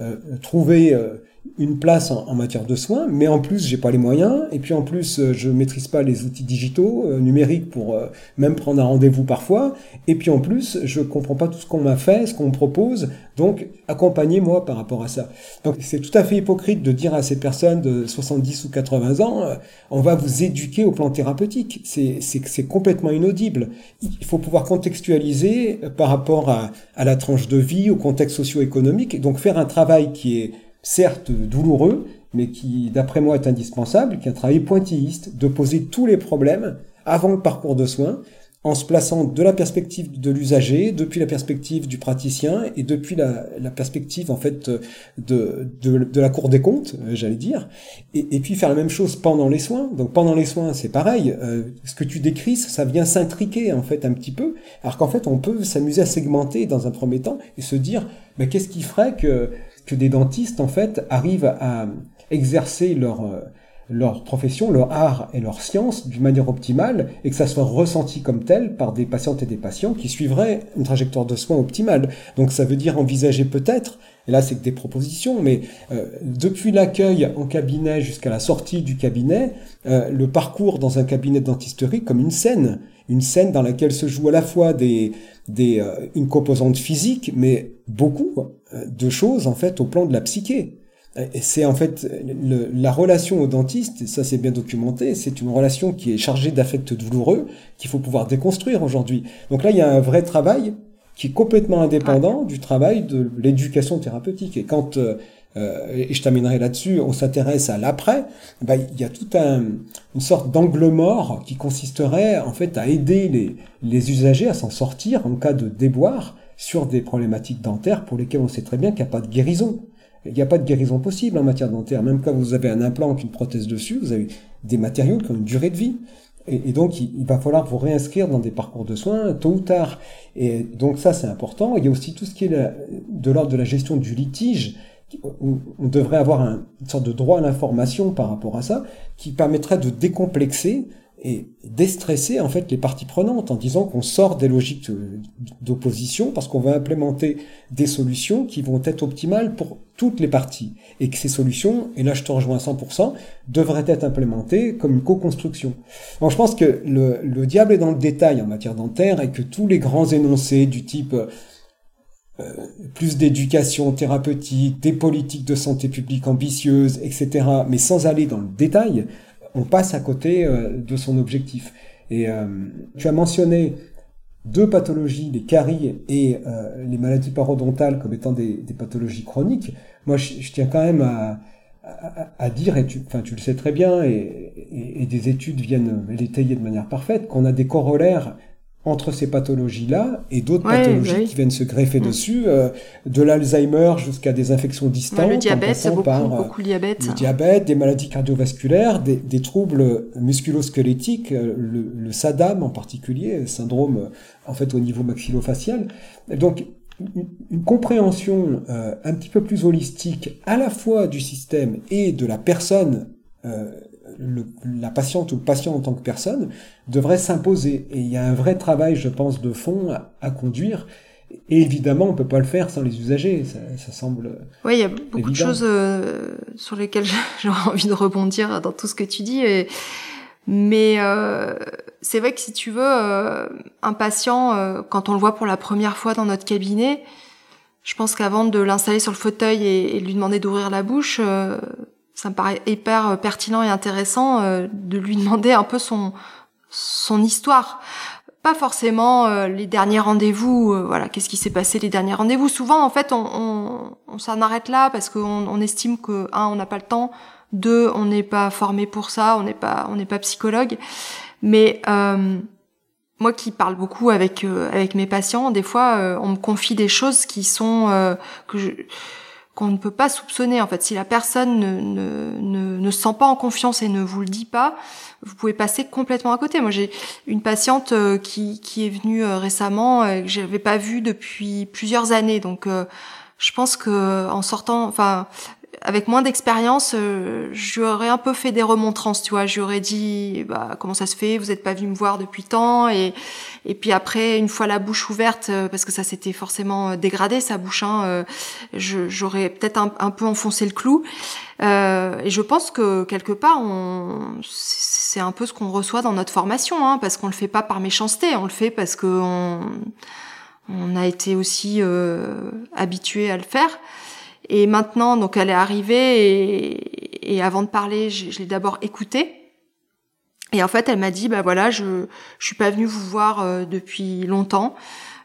euh, trouver euh, une place en, matière de soins, mais en plus j'ai pas les moyens, et puis en plus euh, je maîtrise pas les outils digitaux euh, numériques pour euh, même prendre un rendez-vous parfois, et puis en plus je comprends pas tout ce qu'on m'a fait, ce qu'on me propose, donc accompagnez-moi par rapport à ça. Donc c'est tout à fait hypocrite de dire à ces personnes de 70 ou 80 ans, on va vous éduquer au plan thérapeutique. C'est complètement inaudible. Il faut pouvoir contextualiser par rapport à, à la tranche de vie, au contexte socio-économique, donc faire un travail qui est certes douloureux, mais qui, d'après moi, est indispensable, qui est un travail pointilliste, de poser tous les problèmes avant le parcours de soins, en se plaçant de la perspective de l'usager, depuis la perspective du praticien et depuis la, perspective en fait de, la Cour des comptes, euh, j'allais dire, et, puis faire la même chose pendant les soins. Donc pendant les soins, c'est pareil. Euh, ce que tu décris, ça vient s'intriquer en fait un petit peu, alors qu'en fait on peut s'amuser à segmenter dans un premier temps et se dire, mais qu'est-ce qui ferait que que des dentistes en fait arrivent à exercer leur euh, leur profession, leur art et leur science d'une manière optimale et que ça soit ressenti comme tel par des patientes et des patients qui suivraient une trajectoire de soins optimale. Donc ça veut dire envisager peut-être, et là c'est que des propositions, mais euh, depuis l'accueil en cabinet jusqu'à la sortie du cabinet, euh, le parcours dans un cabinet de dentisterie comme une scène, une scène dans laquelle se joue à la fois des, des, une composante physique, mais beaucoup de choses en fait au plan de la psyché. C'est en fait la relation au dentiste, ça c'est bien documenté, c'est une relation qui est chargée d'affects douloureux qu'il faut pouvoir déconstruire aujourd'hui. Donc là, il y a un vrai travail qui est complètement indépendant du travail de l'éducation thérapeutique. Et quand, euh, euh, et je terminerai là-dessus, on s'intéresse à l'après, bah, il y a tout un, une sorte d'angle mort qui consisterait en fait à aider les, les usagers à s'en sortir en cas de déboire sur des problématiques dentaires pour lesquelles on sait très bien qu'il n'y a pas de guérison. Il n'y a pas de guérison possible en matière dentaire. Même quand vous avez un implant avec une prothèse dessus, vous avez des matériaux qui ont une durée de vie. Et, donc, il, va falloir vous réinscrire dans des parcours de soins tôt ou tard. Et donc ça, c'est important. Il y a aussi tout ce qui est de l'ordre de la gestion du litige. On, on devrait avoir un, une sorte de droit à l'information par rapport à ça, qui permettrait de décomplexer et déstresser en fait les parties prenantes en disant qu'on sort des logiques d'opposition parce qu'on va implémenter des solutions qui vont être optimales pour toutes les parties et que ces solutions, et là je te rejoins à 100%, devraient être implémentées comme une co-construction. Donc je pense que le, le, diable est dans le détail en matière dentaire et que tous les grands énoncés du type euh, plus d'éducation thérapeutique, des politiques de santé publique ambitieuses, etc., mais sans aller dans le détail, on passe à côté euh, de son objectif. Et euh, tu as mentionné deux pathologies, les caries et euh, les maladies parodontales comme étant des, pathologies chroniques. Moi, je, tiens quand même à, dire, et tu, enfin, tu le sais très bien, et, et des études viennent l'étayer de manière parfaite, qu'on a des corollaires entre ces pathologies-là et d'autres pathologies qui viennent se greffer mm. dessus, euh, de l'Alzheimer jusqu'à des infections distantes, le diabète, beaucoup, par, euh, beaucoup le diabète, le diabète, des maladies cardiovasculaires, des, des troubles musculosquelettiques, euh, le, le, SADAM en particulier, syndrome en fait au niveau maxillofacial. Donc une, une compréhension un petit peu plus holistique à la fois du système et de la personne le, la patiente ou le patient en tant que personne devrait s'imposer. Et il y a un vrai travail, je pense, de fond à, conduire. Et évidemment, on peut pas le faire sans les usagers. Ça, ça semble. Oui, il y a beaucoup de choses euh, sur lesquelles j'aurais envie de rebondir dans tout ce que tu dis. Et... Mais euh, c'est vrai que si tu veux, euh, un patient, euh, quand on le voit pour la première fois dans notre cabinet, je pense qu'avant de l'installer sur le fauteuil et, et lui demander d'ouvrir la bouche, ça me paraît hyper euh, pertinent et intéressant euh, de lui demander un peu son son histoire. Pas forcément euh, les derniers rendez-vous, voilà, qu'est-ce qui s'est passé les derniers rendez-vous. Souvent, en fait, on, on, on s'en arrête là parce qu'on on estime que un, on n'a pas le temps, deux, on n'est pas formé pour ça, on n'est pas, on n'est pas psychologue. Mais moi qui parle beaucoup avec avec mes patients, des fois on me confie des choses qui sont que je qu'on ne peut pas soupçonner. En fait, si la personne ne, ne, ne, ne, sent pas en confiance et ne vous le dit pas, vous pouvez passer complètement à côté. Moi, j'ai une patiente euh, qui, qui est venue euh, récemment et que j'avais pas vue depuis plusieurs années. Donc, euh, je pense que en sortant, enfin, avec moins d'expérience, euh, j'aurais un peu fait des remontrances, tu vois. J'aurais dit, bah, comment ça se fait? Vous n'êtes pas venu me voir depuis tant et et puis après, une fois la bouche ouverte, euh, parce que ça s'était forcément euh, dégradé sa bouche, hein, j'aurais peut-être un, peu enfoncé le clou. et je pense que quelque part, c'est un peu ce qu'on reçoit dans notre formation, hein, parce qu'on le fait pas par méchanceté, on le fait parce que on, on a été aussi habitué à le faire. Et maintenant, donc elle est arrivée et, et avant de parler, je l'ai d'abord écoutée. Et en fait, elle m'a dit, bah voilà, je je suis pas venue vous voir euh, depuis longtemps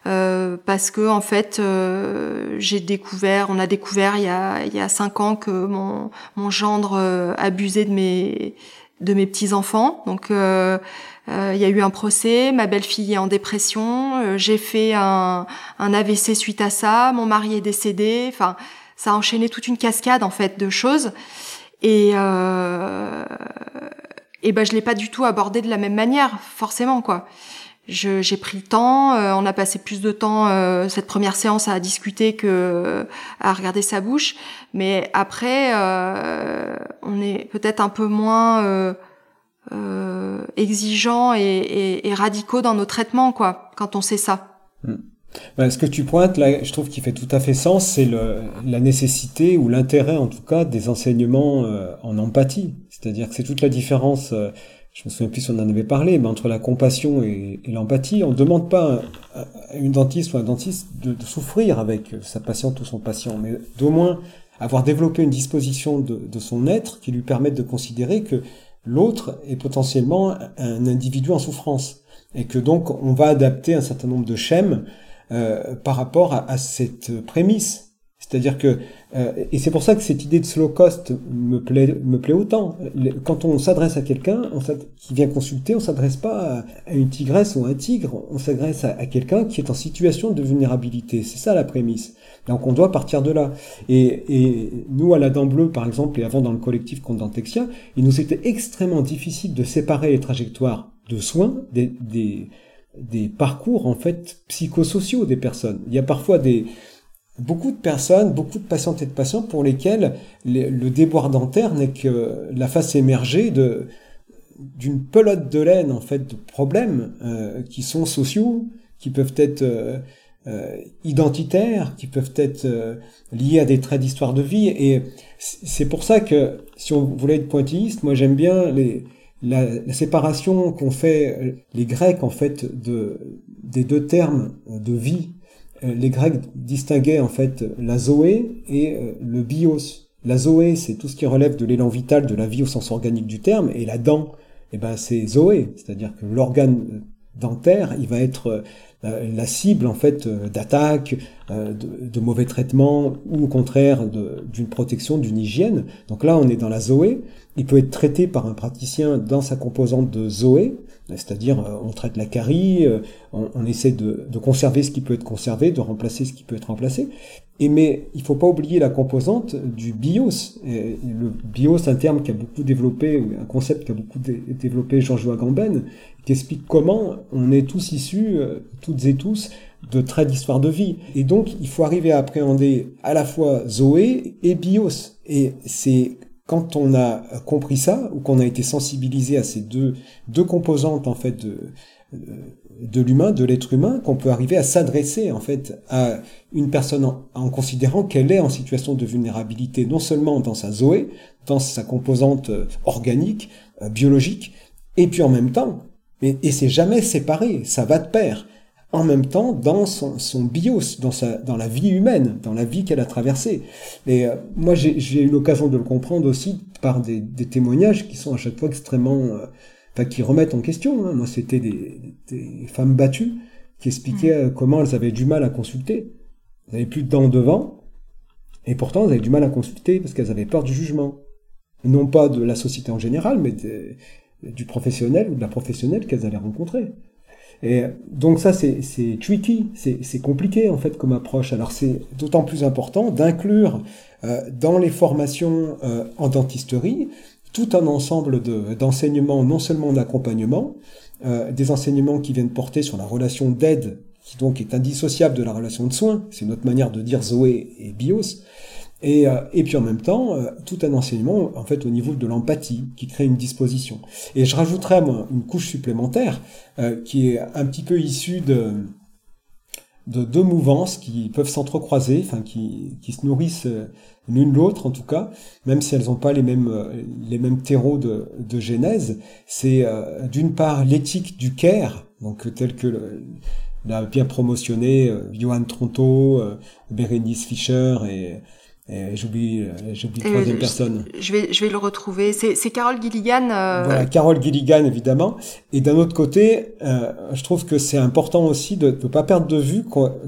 euh, parce que en fait, euh, j'ai découvert, on a découvert il y a il y a cinq ans que mon mon gendre euh, abusait de mes de mes petits enfants. Donc euh, il y a eu un procès, ma belle-fille est en dépression, j'ai fait un, un AVC suite à ça, mon mari est décédé. Enfin, ça a enchaîné toute une cascade en fait de choses et euh, et ben je l'ai pas du tout abordé de la même manière forcément quoi j'ai pris le temps, euh, on a passé plus de temps euh, cette première séance à discuter que à regarder sa bouche, mais après euh, on est peut-être un peu moins euh, euh, exigeant et, et, et, radicaux dans nos traitements quoi quand on sait ça. Mm. Ben, ce que tu pointes là, je trouve qu'il fait tout à fait sens, c'est la nécessité ou l'intérêt en tout cas des enseignements euh, en empathie. C'est-à-dire que c'est toute la différence, euh, je me souviens plus si on en avait parlé, mais entre la compassion et, l'empathie. On ne demande pas à, une dentiste ou un dentiste de, souffrir avec sa patiente ou son patient, mais d'au moins avoir développé une disposition de, de son être qui lui permette de considérer que l'autre est potentiellement un individu en souffrance et que donc on va adapter un certain nombre de schèmes euh, par rapport à, à cette prémisse. C'est-à-dire que, euh, et c'est pour ça que cette idée de slow cost me plaît, me plaît autant. Quand on s'adresse à quelqu'un qui vient consulter, on s'adresse pas à une tigresse ou à un tigre, on s'adresse à, à quelqu'un qui est en situation de vulnérabilité. C'est ça la prémisse. Donc on doit partir de là. Et, et nous, à la Dent Bleue, par exemple, et avant dans le collectif Condentexia, il nous était extrêmement difficile de séparer les trajectoires de soins des, des des parcours en fait psychosociaux des personnes. Il y a parfois des beaucoup de personnes, beaucoup de patientes et de patients pour lesquels le déboire dentaire n'est que la face émergée de d'une pelote de laine en fait de problèmes euh, qui sont sociaux, qui peuvent être euh, euh, identitaires, qui peuvent être liés à des traits d'histoire de vie. Et c'est pour ça que si on voulait être pointilliste, moi j'aime bien les la, la séparation qu'ont fait euh, les Grecs en fait de des deux termes de vie. Euh, les Grecs distinguaient en fait la zoé et euh, le bios. La zoé, c'est tout ce qui relève de l'élan vital, de la vie au sens organique du terme, et la dent, eh ben c'est zoé, c'est-à-dire que l'organe dentaire, il va être la cible en fait d'attaque, de, de, mauvais traitements ou au contraire d'une protection, d'une hygiène. Donc là, on est dans la zoé. Il peut être traité par un praticien dans sa composante de Zoé, c'est-à-dire euh, on traite la carie, euh, on, essaie de, conserver ce qui peut être conservé, de remplacer ce qui peut être remplacé. Et mais il faut pas oublier la composante du bios. Et le bios, un terme qui a beaucoup développé, un concept qui a beaucoup développé Georges Agamben, qui explique comment on est tous issus, euh, toutes et tous, de traits d'histoire de vie. Et donc, il faut arriver à appréhender à la fois Zoé et bios. Et c'est quand on a compris ça, ou qu'on a été sensibilisé à ces deux, deux composantes en fait de, de l'humain, de l'être humain, qu'on peut arriver à s'adresser en fait à une personne en, considérant qu'elle est en situation de vulnérabilité, non seulement dans sa zoé, dans sa composante euh, organique, euh, biologique, et puis en même temps, et c'est jamais séparé, ça va de pair en même temps dans son, son bios, dans, sa, dans la vie humaine, dans la vie qu'elle a traversée. Et euh, moi, j'ai eu l'occasion de le comprendre aussi par des, des, témoignages qui sont à chaque fois extrêmement... Euh, enfin, qui remettent en question. Hein. Moi, c'était des, des, femmes battues qui expliquaient mmh. euh, comment elles avaient du mal à consulter. Elles n'avaient plus de dents devant, et pourtant elles avaient du mal à consulter parce qu'elles avaient peur du jugement. Non pas de la société en général, mais du professionnel ou de la professionnelle qu'elles allaient rencontrer. Et donc ça, c'est tricky, c'est compliqué en fait comme approche. Alors c'est d'autant plus important d'inclure euh, dans les formations euh, en dentisterie tout un ensemble d'enseignements, non seulement d'accompagnement, euh, des enseignements qui viennent porter sur la relation d'aide, qui donc est indissociable de la relation de soins, c'est notre manière de dire Zoé et Bios, et, euh, et puis en même temps, euh, tout un enseignement en fait au niveau de l'empathie qui crée une disposition. Et je rajouterais une couche supplémentaire euh, qui est un petit peu issue de, de deux mouvances qui peuvent s'entrecroiser, enfin qui, qui se nourrissent l'une l'autre en tout cas, même si elles n'ont pas les mêmes les mêmes terreaux de, de genèse. C'est d'une part l'éthique du care, donc tel que l'a bien promotionné Johan Tronto, Bérénice Fischer et J'oublie, euh, j'oublie troisième personne. Je vais, je vais le retrouver. C'est, Carole Gilligan. Euh... Voilà, Carole Gilligan évidemment. Et d'un autre côté, euh, je trouve que c'est important aussi de ne pas perdre de vue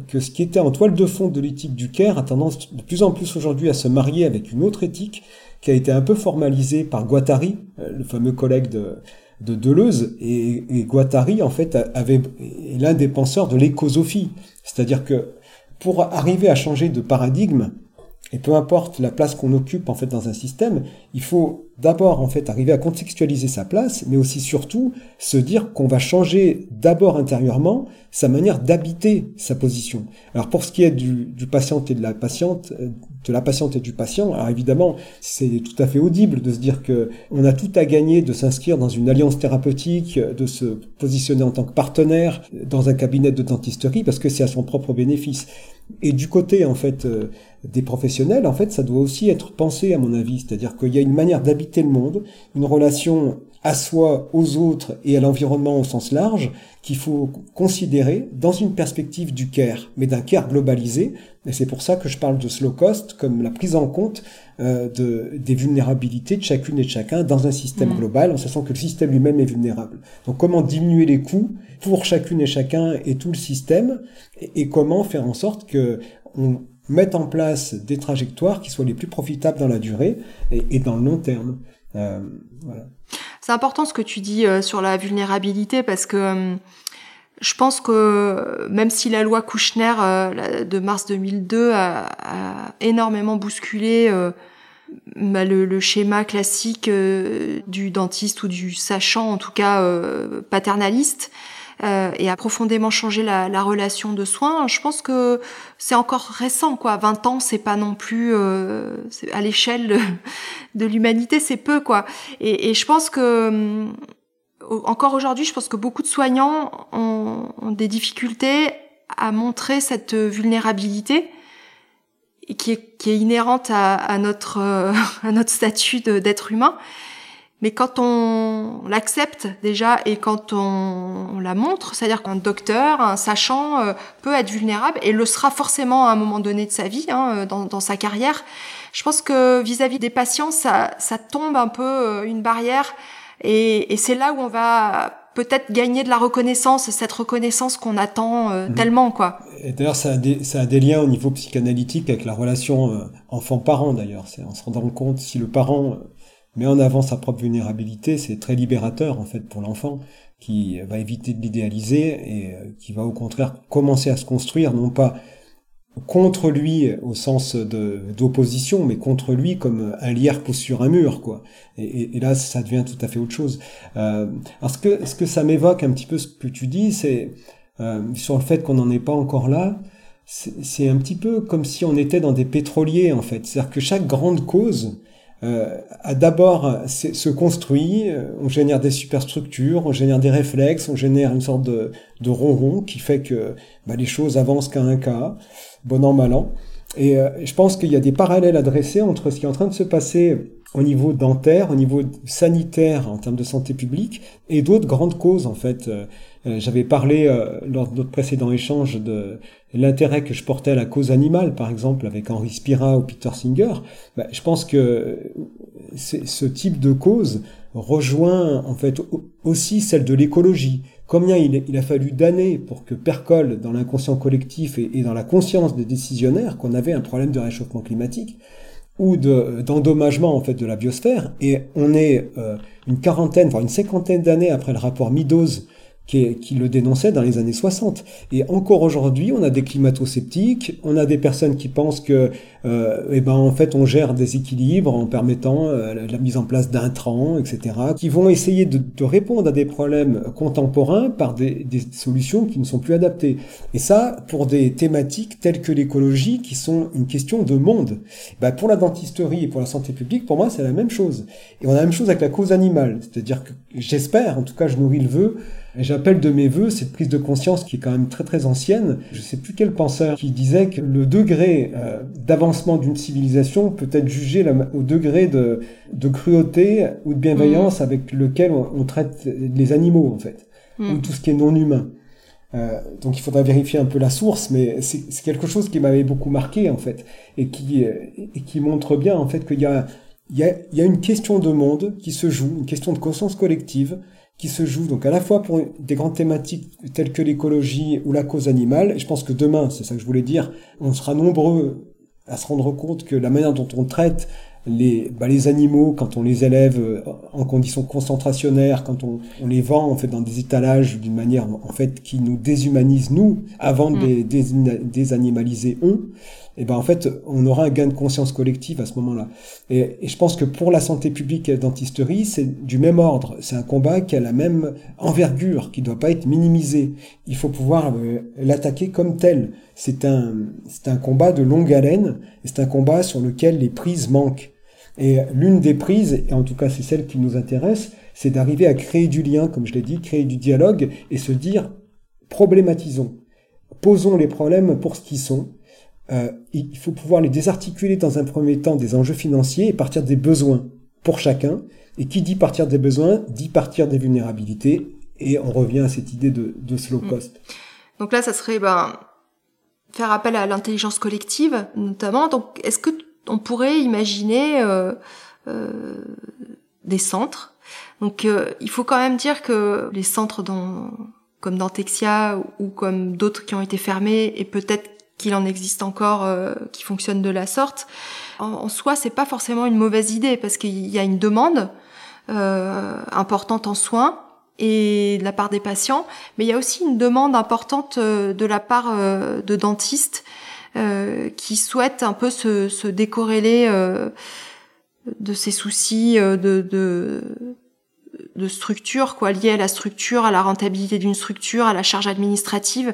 que ce qui était en toile de fond de l'éthique du Caire a tendance de plus en plus aujourd'hui à se marier avec une autre éthique qui a été un peu formalisée par Guattari, le fameux collègue de, de Deleuze. Et, et Guattari en fait avait est l'un des penseurs de l'écosophie, c'est-à-dire que pour arriver à changer de paradigme et peu importe la place qu'on occupe en fait dans un système, il faut d'abord en fait arriver à contextualiser sa place, mais aussi surtout se dire qu'on va changer d'abord intérieurement sa manière d'habiter sa position. Alors pour ce qui est du, patient et de la patiente, euh, de la patiente et du patient, alors évidemment c'est tout à fait audible de se dire que on a tout à gagner de s'inscrire dans une alliance thérapeutique, de se positionner en tant que partenaire dans un cabinet de dentisterie parce que c'est à son propre bénéfice. Et du côté en fait euh, des professionnels, en fait, ça doit aussi être pensé à mon avis, c'est-à-dire qu'il y a une manière d'habiter le monde, une relation à soi, aux autres et à l'environnement au sens large qu'il faut considérer dans une perspective du care, mais d'un care globalisé. Et c'est pour ça que je parle de slow cost comme la prise en compte euh, de, des vulnérabilités de chacune et de chacun dans un système mmh. global, en sachant que le système lui-même est vulnérable. Donc comment diminuer les coûts pour chacune et chacun et tout le système, et, et comment faire en sorte que on mette en place des trajectoires qui soient les plus profitables dans la durée et, dans le long terme. Euh. C'est important ce que tu dis euh, sur la vulnérabilité parce que euh, je pense que même si la loi Kouchner de mars 2002 a, énormément bousculé bah, le, schéma classique du dentiste ou du sachant, en tout cas paternaliste, euh, et a profondément changé la, la, relation de soins. Je pense que c'est encore récent, quoi. 20 ans, c'est pas non plus euh, à l'échelle de, l'humanité, c'est peu, quoi. Et, et, je pense que euh, encore aujourd'hui, je pense que beaucoup de soignants ont, ont des difficultés à montrer cette vulnérabilité qui est, qui est inhérente à, à notre à notre statut d'être humain mais quand on l'accepte déjà et quand on, la montre, c'est-à-dire qu'un docteur, un sachant, euh, peut être vulnérable et le sera forcément à un moment donné de sa vie, hein, euh, dans, dans, sa carrière. Je pense que vis-à-vis des patients, ça, ça, tombe un peu euh, une barrière et, et c'est là où on va peut-être gagner de la reconnaissance, cette reconnaissance qu'on attend mmh. tellement, quoi. Et d'ailleurs, ça, a des, ça a des liens au niveau psychanalytique avec la relation enfant-parent, d'ailleurs. C'est en se rendant compte si le parent met en avant sa propre vulnérabilité, c'est très libérateur en fait pour l'enfant qui va éviter de l'idéaliser et euh, qui va au contraire commencer à se construire non pas contre lui au sens d'opposition, mais contre lui comme un lierre pousse sur un mur, quoi. Et, là, ça devient tout à fait autre chose. Euh, alors, ce que, ça m'évoque un petit peu ce que tu dis, c'est euh, sur le fait qu'on n'en est pas encore là. C'est un petit peu comme si on était dans des pétroliers, en fait. C'est-à-dire que chaque grande cause euh, a d'abord se construit, euh, on génère des superstructures, on génère des réflexes, on génère une sorte de, de ronron qui fait que bah, les choses avancent qu'à un cas, bon an, mal an. Et euh, je pense qu'il y a des parallèles à dresser entre ce qui est en train de se passer au niveau dentaire, au niveau sanitaire en termes de santé publique, et d'autres grandes causes en fait. Euh, j'avais parlé lors de notre précédent échange de l'intérêt que je portais à la cause animale, par exemple, avec Henri Spira ou Peter Singer, bah, je pense que ce type de cause rejoint en fait aussi celle de l'écologie. Combien il, a fallu d'années pour que percole dans l'inconscient collectif et, dans la conscience des décisionnaires qu'on avait un problème de réchauffement climatique ou d'endommagement en fait de la biosphère. Et on est euh, une quarantaine voire une cinquantaine d'années après le rapport Meadows qui, le dénonçait dans les années 60. Et encore aujourd'hui, on a des climato-sceptiques, on a des personnes qui pensent que, euh, eh ben, en fait, on gère des équilibres en permettant euh, la mise en place d'intrants, etc., qui vont essayer de, répondre à des problèmes contemporains par des, des, solutions qui ne sont plus adaptées. Et ça, pour des thématiques telles que l'écologie, qui sont une question de monde. Ben, pour la dentisterie et pour la santé publique, pour moi, c'est la même chose. Et on a la même chose avec la cause animale. C'est-à-dire que j'espère, en tout cas, je nourris le vœu, J'appelle de mes voeux cette prise de conscience qui est quand même très très ancienne. Je sais plus quel penseur qui disait que le degré euh, d'avancement d'une civilisation peut être jugé au degré de, de cruauté ou de bienveillance mm. avec lequel on, traite les animaux en fait, mm. ou tout ce qui est non humain. Euh, donc il faudra vérifier un peu la source, mais c'est quelque chose qui m'avait beaucoup marqué en fait, et qui, euh, et qui montre bien en fait qu'il y a, il y, a, il y a une question de monde qui se joue, une question de conscience collective, qui se joue donc à la fois pour des grandes thématiques telles que l'écologie ou la cause animale. Et je pense que demain, c'est ça que je voulais dire, on sera nombreux à se rendre compte que la manière dont on traite les, bah, les animaux, quand on les élève euh, en conditions concentrationnaires, quand on, on les vend en fait dans des étalages d'une manière en fait qui nous déshumanise nous, avant de mm. les désanimaliser eux, et ben en fait on aura un gain de conscience collective à ce moment-là. Et, et, je pense que pour la santé publique et la dentisterie, c'est du même ordre. C'est un combat qui a la même envergure, qui ne doit pas être minimisé. Il faut pouvoir euh, l'attaquer comme tel. C'est un, c'est un combat de longue haleine, et c'est un combat sur lequel les prises manquent. Et l'une des prises, et en tout cas c'est celle qui nous intéresse, c'est d'arriver à créer du lien, comme je l'ai dit, créer du dialogue, et se dire, problématisons, posons les problèmes pour ce qu'ils sont, euh, il faut pouvoir les désarticuler dans un premier temps des enjeux financiers et partir des besoins pour chacun. Et qui dit partir des besoins, dit partir des vulnérabilités. Et on revient à cette idée de, de slow mm. cost. Donc là, ça serait ben, faire appel à l'intelligence collective, notamment. Donc, est-ce que on pourrait imaginer euh, euh, des centres? Donc, euh, il faut quand même dire que les centres dont, comme Dantexia ou comme d'autres qui ont été fermés et peut-être qu'il en existe encore euh, qui fonctionnent de la sorte. En, soi, c'est pas forcément une mauvaise idée parce qu'il y a une demande euh, importante en soins et de la part des patients, mais il y a aussi une demande importante euh, de la part de dentistes qui souhaitent un peu se, se décorréler de ces soucis de, de, de structure, quoi, liés à la structure, à la rentabilité d'une structure, à la charge administrative.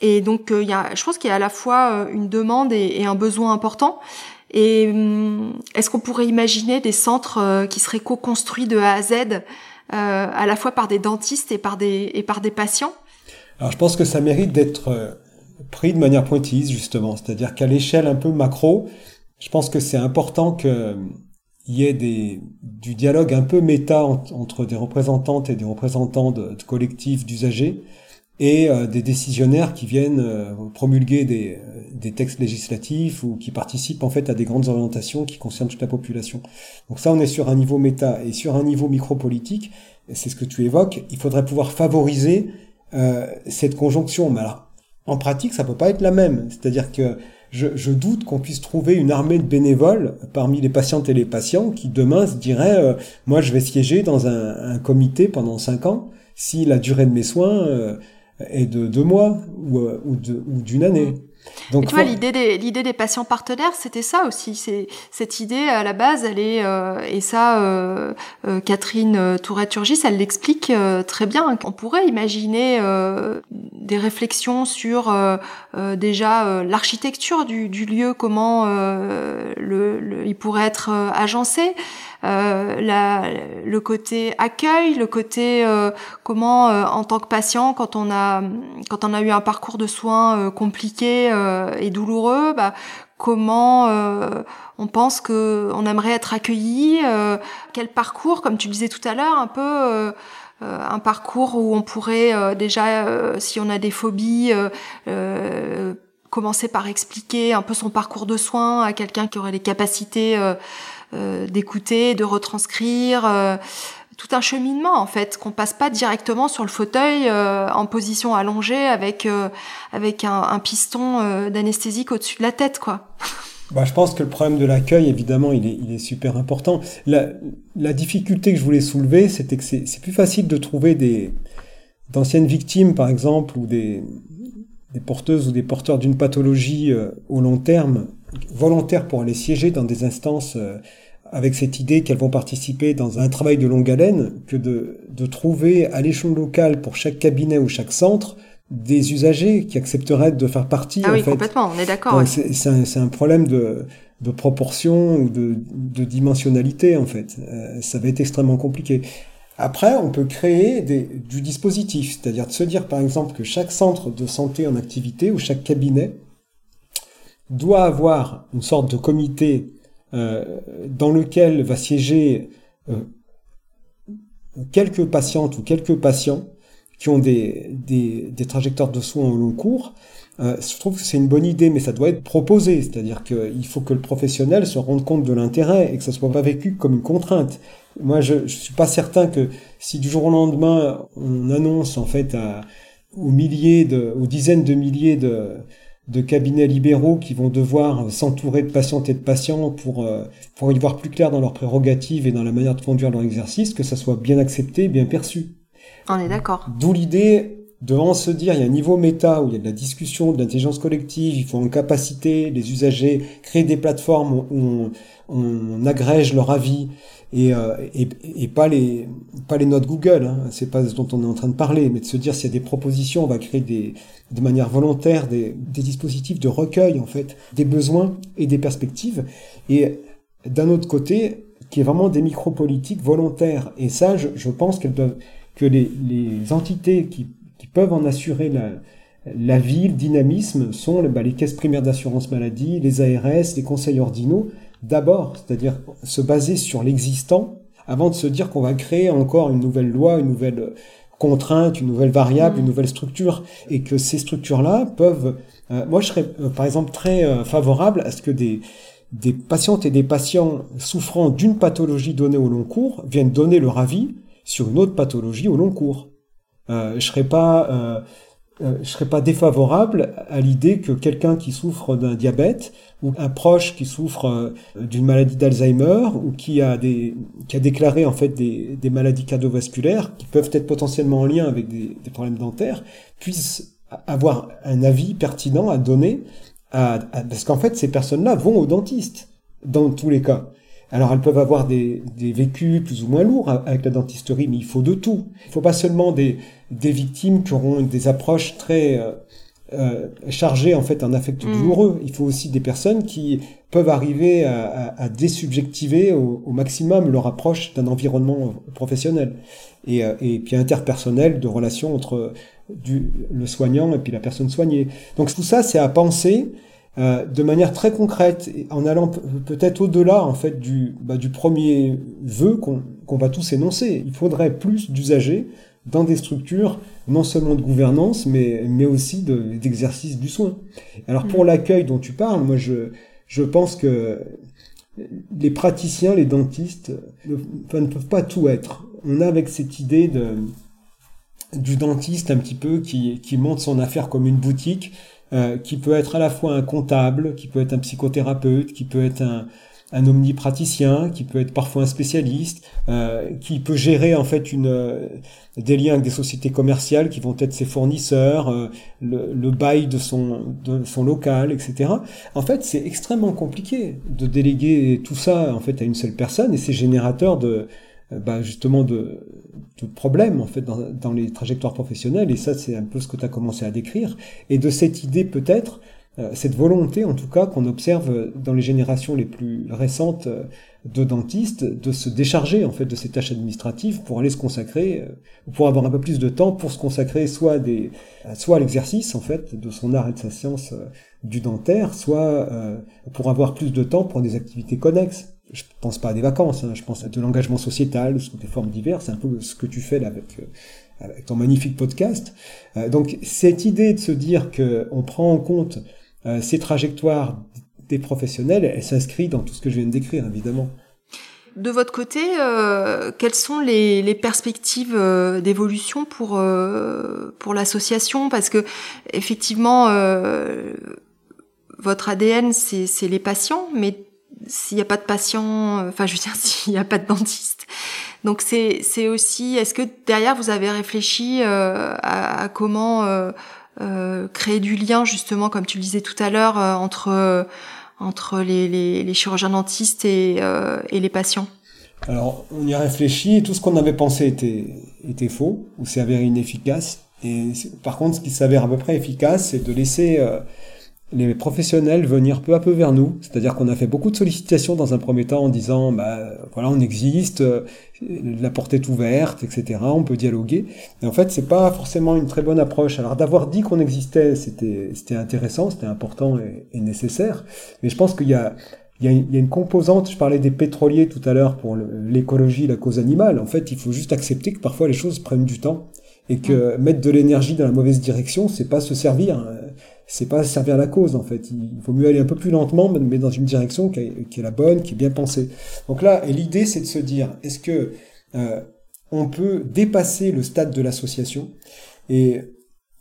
Et donc, euh, il y a, je pense qu'il y a à la fois euh, une demande et, un besoin important. Et hum, est-ce qu'on pourrait imaginer des centres euh, qui seraient co-construits de A à Z, à la fois par des dentistes et par des, et par des patients? Alors, je pense que ça mérite d'être pris de manière pointilleuse, justement. C'est-à-dire qu'à l'échelle un peu macro, je pense que c'est important qu'il y ait des, du dialogue un peu méta entre des représentantes et des représentants de collectifs d'usagers et euh, des décisionnaires qui viennent euh, promulguer des, euh, des, textes législatifs ou qui participent en fait à des grandes orientations qui concernent toute la population. Donc ça, on est sur un niveau méta et sur un niveau micropolitique, c'est ce que tu évoques, il faudrait pouvoir favoriser cette conjonction. Mais alors, en pratique, ça peut pas être la même. C'est-à-dire que je, doute qu'on puisse trouver une armée de bénévoles parmi les patientes et les patients qui demain se diraient moi je vais siéger dans un, comité pendant cinq ans si la durée de mes soins et de deux mois ou, euh, ou d'une année. Mm. Donc, tu vois, l'idée des, l'idée des patients partenaires, c'était ça aussi. C'est cette idée à la base, elle est euh, et ça, euh, euh Catherine Tourette-Turgis, elle l'explique très bien. On pourrait imaginer des réflexions sur déjà l'architecture du, du, lieu, comment le, le, il pourrait être agencé. Euh, la, le côté accueil, le côté euh, comment euh, en tant que patient quand on a quand on a eu un parcours de soins compliqué et douloureux, bah, comment on pense que on aimerait être accueilli, quel parcours, comme tu disais tout à l'heure, un peu un parcours où on pourrait déjà, si on a des phobies, commencer par expliquer un peu son parcours de soins à quelqu'un qui aurait les capacités euh, d'écouter, de retranscrire euh, tout un cheminement en fait qu'on passe pas directement sur le fauteuil euh, en position allongée avec avec un, un piston d'anesthésique au-dessus de la tête quoi. Bah, je pense que le problème de l'accueil, évidemment, il est, super important. La, difficulté que je voulais soulever, c'était que c'est plus facile de trouver des, d'anciennes victimes, par exemple, ou des, des porteuses ou des porteurs d'une pathologie euh, au long terme, volontaires pour aller siéger dans des instances euh, avec cette idée qu'elles vont participer dans un travail de longue haleine, que de, de trouver à l'échelon local pour chaque cabinet ou chaque centre des usagers qui accepteraient de faire partie. Ah en oui, fait. complètement, on est d'accord. C'est un, un, problème de, de proportion ou de, de, dimensionnalité en fait. Euh, ça va être extrêmement compliqué. Après, on peut créer des, du dispositif, c'est-à-dire de se dire par exemple que chaque centre de santé en activité ou chaque cabinet doit avoir une sorte de comité euh, dans lequel va siéger euh, quelques patientes ou quelques patients qui ont des, des, des trajectoires de soins au long cours. Euh, je trouve que c'est une bonne idée, mais ça doit être proposé, c'est-à-dire qu'il faut que le professionnel se rende compte de l'intérêt et que ça soit pas vécu comme une contrainte. Moi, je, je suis pas certain que si du jour au lendemain on annonce en fait à, aux milliers de, aux dizaines de milliers de, de cabinets libéraux qui vont devoir s'entourer de patientes et de patients pour, euh, pour y voir plus clair dans leurs prérogatives et dans la manière de conduire leur exercice, que ça soit bien accepté, bien perçu. On est d'accord. D'où l'idée de se dire, il y a un niveau méta où il y a de la discussion, de l'intelligence collective, il faut en capacité les usagers, créer des plateformes où on, agrège leur avis, et, euh, pas les notes Google, hein, c'est pas ce dont on est en train de parler, mais de se dire s'il y a des propositions, on va créer des de manière volontaire des, dispositifs de recueil en fait des besoins et des perspectives, et d'un autre côté qui est vraiment des micro-politiques volontaires. Et ça, je pense qu'elles doivent que les, les entités qui, qui peuvent en assurer la, la vie, le dynamisme, sont bah, les caisses primaires d'assurance maladie, les ARS, les conseils ordinaux, d'abord, c'est-à-dire se baser sur l'existant avant de se dire qu'on va créer encore une nouvelle loi, une nouvelle contrainte, une nouvelle variable, une nouvelle structure, et que ces structures-là peuvent... Euh, moi, je serais euh, par exemple très euh, favorable à ce que des, des patientes et des patients souffrant d'une pathologie donnée au long cours viennent donner leur avis sur une autre pathologie au long cours. Euh, je serais euh, je serais pas défavorable à l'idée que quelqu'un qui souffre d'un diabète ou un proche qui souffre euh, d'une maladie d'Alzheimer ou qui a des qui a déclaré en fait des, des maladies cardiovasculaires qui peuvent être potentiellement en lien avec des, des problèmes dentaires puisse avoir un avis pertinent à donner à, parce qu'en fait ces personnes-là vont au dentiste dans tous les cas. Alors elles peuvent avoir des, des vécus plus ou moins lourds avec la dentisterie, mais il faut de tout. Il faut pas seulement des, des victimes qui auront des approches très euh, euh, chargées en fait en affect mm. douloureux. Il faut aussi des personnes qui peuvent arriver à, à, à désubjectiver au, au, maximum leur approche d'un environnement professionnel et, euh, et puis interpersonnel de relations entre du, le soignant et puis la personne soignée. Donc tout ça, c'est à penser. Euh, de manière très concrète, en allant peut-être au-delà en fait du, bah, du premier vœu qu'on va tous énoncer. Il faudrait plus d'usagers dans des structures non seulement de gouvernance, mais, mais aussi d'exercice du soin. Alors pour mm. l'accueil dont tu parles, moi je, je pense que les praticiens, les dentistes, ne, ne peuvent pas tout être. On a avec cette idée de, du dentiste un petit peu qui, qui monte son affaire comme une boutique, euh, qui peut être à la fois un comptable, qui peut être un psychothérapeute, qui peut être un, un omnipraticien, qui peut être parfois un spécialiste, euh, qui peut gérer en fait une, euh, des liens avec des sociétés commerciales qui vont être ses fournisseurs, euh, le, le, bail de son, de son local, etc. En fait, c'est extrêmement compliqué de déléguer tout ça en fait à une seule personne et c'est générateur de bah, justement de, de, problèmes en fait dans, dans les trajectoires professionnelles et ça c'est un peu ce que tu as commencé à décrire. Et de cette idée peut-être euh, cette volonté en tout cas qu'on observe dans les générations les plus récentes euh, de dentistes de se décharger en fait de ces tâches administratives pour aller se consacrer ou euh, pour avoir un peu plus de temps pour se consacrer soit des soit à l'exercice en fait de son art et de sa science du dentaire soit pour avoir plus de temps pour des activités connexes je pense pas à des vacances hein, je pense à de l'engagement sociétal sous des formes diverses un peu ce que tu fais là avec avec ton magnifique podcast. Donc cette idée de se dire que on prend en compte euh, ces trajectoires des professionnels, elles s'inscrivent dans tout ce que je viens de décrire, évidemment. De votre côté, euh, quelles sont les, les perspectives euh, d'évolution pour euh, pour l'association? Parce que effectivement, euh, votre ADN c'est les patients, mais s'il n'y a pas de patients, enfin je veux dire s'il n'y a pas de dentiste, Donc c'est c'est aussi, est-ce que derrière vous avez réfléchi euh, à, comment euh, euh, créer du lien justement, comme tu le disais tout à l'heure, euh, entre entre les, les, les, chirurgiens dentistes et, et les patients? Alors on y a réfléchi et tout ce qu'on avait pensé était était faux ou s'est avéré inefficace. Et par contre, ce qui s'avère à peu près efficace, c'est de laisser les professionnels venir peu à peu vers nous. C'est-à-dire qu'on a fait beaucoup de sollicitations dans un premier temps en disant, bah, voilà, on existe, euh, la porte est ouverte, etc. On peut dialoguer. Et en fait, c'est pas forcément une très bonne approche. Alors d'avoir dit qu'on existait, c'était, c'était intéressant, c'était important et, nécessaire. Mais je pense qu'il y a, il y, a une, il y a une composante, je parlais des pétroliers tout à l'heure pour l'écologie, la cause animale. En fait, il faut juste accepter que parfois les choses prennent du temps et que mettre de l'énergie dans la mauvaise direction, c'est pas se servir. C'est pas servir la cause en fait. Il faut mieux aller un peu plus lentement, mais dans une direction qui est, la bonne, qui est bien pensée. Donc là, l'idée c'est de se dire, est-ce que euh, on peut dépasser le stade de l'association? Et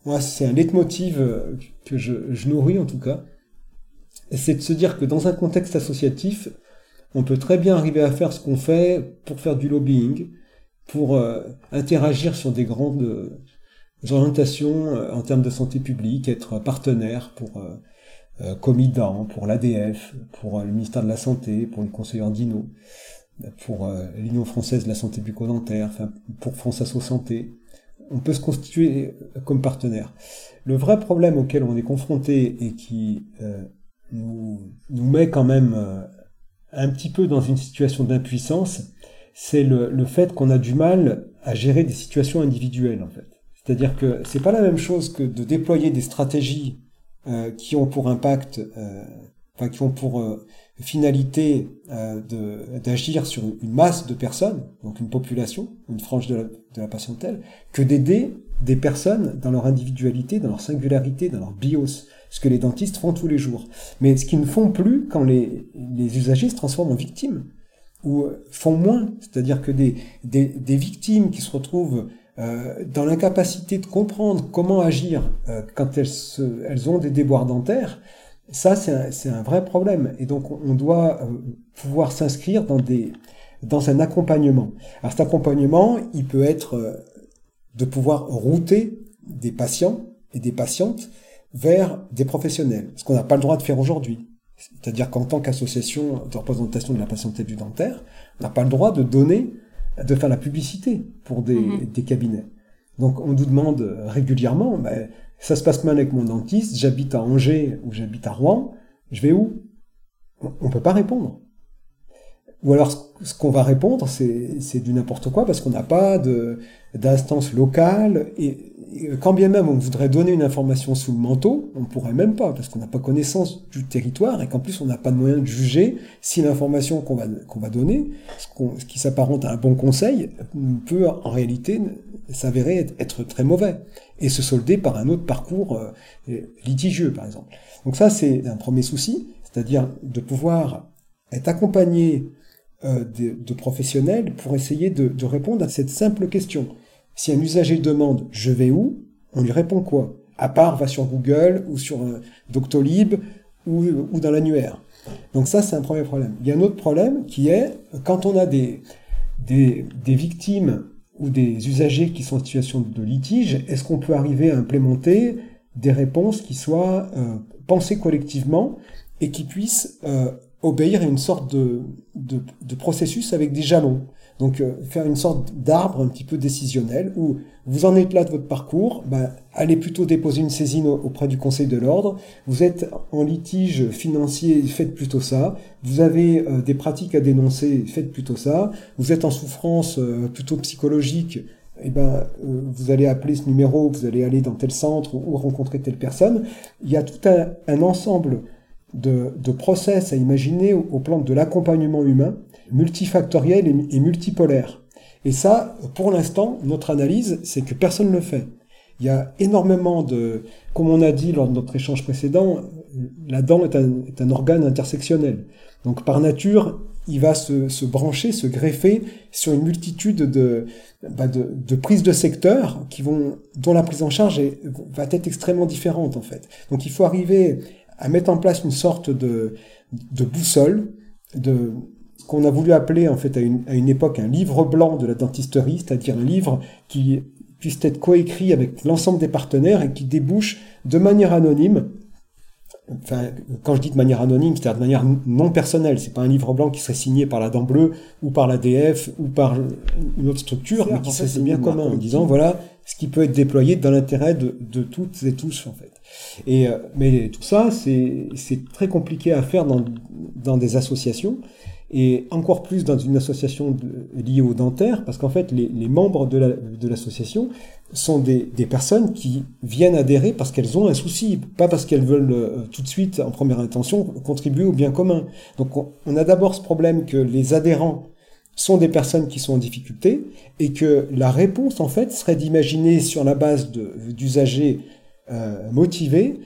moi, c'est un leitmotiv euh, que je, je nourris en tout cas. C'est de se dire que dans un contexte associatif, on peut très bien arriver à faire ce qu'on fait pour faire du lobbying, pour euh, interagir sur des grandes orientations euh, en termes de santé publique, être partenaire pour euh, euh Comidan, pour l'ADF, pour le ministère de la Santé, pour le conseiller Dino, pour l'Union française de la santé bucco-dentaire, pour France Asso Santé. On peut se constituer comme partenaire. Le vrai problème auquel on est confronté et qui nous, nous met quand même un petit peu dans une situation d'impuissance, c'est le, le fait qu'on a du mal à gérer des situations individuelles en fait. C'est-à-dire que c'est pas la même chose que de déployer des stratégies euh, qui ont pour impact, euh, enfin qui ont pour euh, finalité d'agir sur une masse de personnes, donc une population, une frange de la, patientèle, que d'aider des personnes dans leur individualité, dans leur singularité, dans leur bios, ce que les dentistes font tous les jours. Mais ce qu'ils ne font plus quand les, usagers se transforment en victimes ou font moins, c'est-à-dire que des victimes qui se retrouvent euh, dans l'incapacité de comprendre comment agir euh, quand elles, ont des déboires dentaires, ça c'est un, vrai problème. Et donc on doit euh, pouvoir s'inscrire dans, dans un accompagnement. Alors cet accompagnement, il peut être de pouvoir router des patients et des patientes vers des professionnels, ce qu'on n'a pas le droit de faire aujourd'hui. C'est-à-dire qu'en tant qu'association de représentation de la patientèle du dentaire, on n'a pas le droit de donner de faire la publicité pour des, mhm. des cabinets. Donc on nous demande régulièrement, ben, ça se passe mal avec mon dentiste, j'habite à Angers ou j'habite à Rouen, je vais où? On ne peut pas répondre. Ou alors ce qu'on va répondre, c'est du n'importe quoi parce qu'on n'a pas d'instance locale et, quand bien même on voudrait donner une information sous le manteau, on ne pourrait même pas, parce qu'on n'a pas connaissance du territoire, et qu'en plus on n'a pas de moyen de juger si l'information qu'on va, qu'on va donner, ce, qui s'apparente à un bon conseil, peut en réalité s'avérer être très mauvais, et se solder par un autre parcours euh, litigieux, par exemple. Donc ça, c'est un premier souci, c'est-à-dire de pouvoir être accompagné euh, de, de, professionnels pour essayer de, de répondre à cette simple question. Si un usager demande je vais où, on lui répond quoi? À part va sur Google ou sur euh, Doctolib ou, ou dans l'annuaire. Donc ça, c'est un premier problème. Il y a un autre problème qui est quand on a des, des, des victimes ou des usagers qui sont en situation de litige, est-ce qu'on peut arriver à implémenter des réponses qui soient euh, pensées collectivement et qui puissent euh, obéir à une sorte de, de, de processus avec des jalons donc euh, faire une sorte d'arbre un petit peu décisionnel où vous en êtes là de votre parcours, ben, allez plutôt déposer une saisine auprès du Conseil de l'ordre. Vous êtes en litige financier, faites plutôt ça. Vous avez euh, des pratiques à dénoncer, faites plutôt ça. Vous êtes en souffrance euh, plutôt psychologique, eh ben, vous allez appeler ce numéro, vous allez aller dans tel centre ou, rencontrer telle personne. Il y a tout un, un ensemble de, process à imaginer au, plan de l'accompagnement humain multifactoriel et, multipolaire. Et ça, pour l'instant, notre analyse, c'est que personne ne le fait. Il y a énormément de, comme on a dit lors de notre échange précédent, la dent est un, est un organe intersectionnel. Donc par nature, il va se, se, brancher, se greffer sur une multitude de, bah de, de, prises de secteurs qui vont, dont la prise en charge va être extrêmement différente en fait. Donc il faut arriver à mettre en place une sorte de, boussole, de, qu'on a voulu appeler en fait à une, à une époque un livre blanc de la dentisterie, c'est-à-dire un livre qui puisse être coécrit avec l'ensemble des partenaires et qui débouche de manière anonyme enfin, quand je dis de manière anonyme, c'est-à-dire de manière non personnelle, c'est pas un livre blanc qui serait signé par la Dent Bleue ou par l'ADF ou par une autre structure, mais qui serait bien commun en disant voilà ce qui peut être déployé dans l'intérêt de, de, toutes et tous en fait. Et euh, mais tout ça, c'est très compliqué à faire dans, dans des associations et encore plus dans une association liée au dentaire, parce qu'en fait, les, les, membres de l'association la, sont des, personnes qui viennent adhérer parce qu'elles ont un souci, pas parce qu'elles veulent euh, tout de suite, en première intention, contribuer au bien commun. Donc on, on a d'abord ce problème que les adhérents sont des personnes qui sont en difficulté et que la réponse, en fait, serait d'imaginer sur la base d'usagers euh, motivés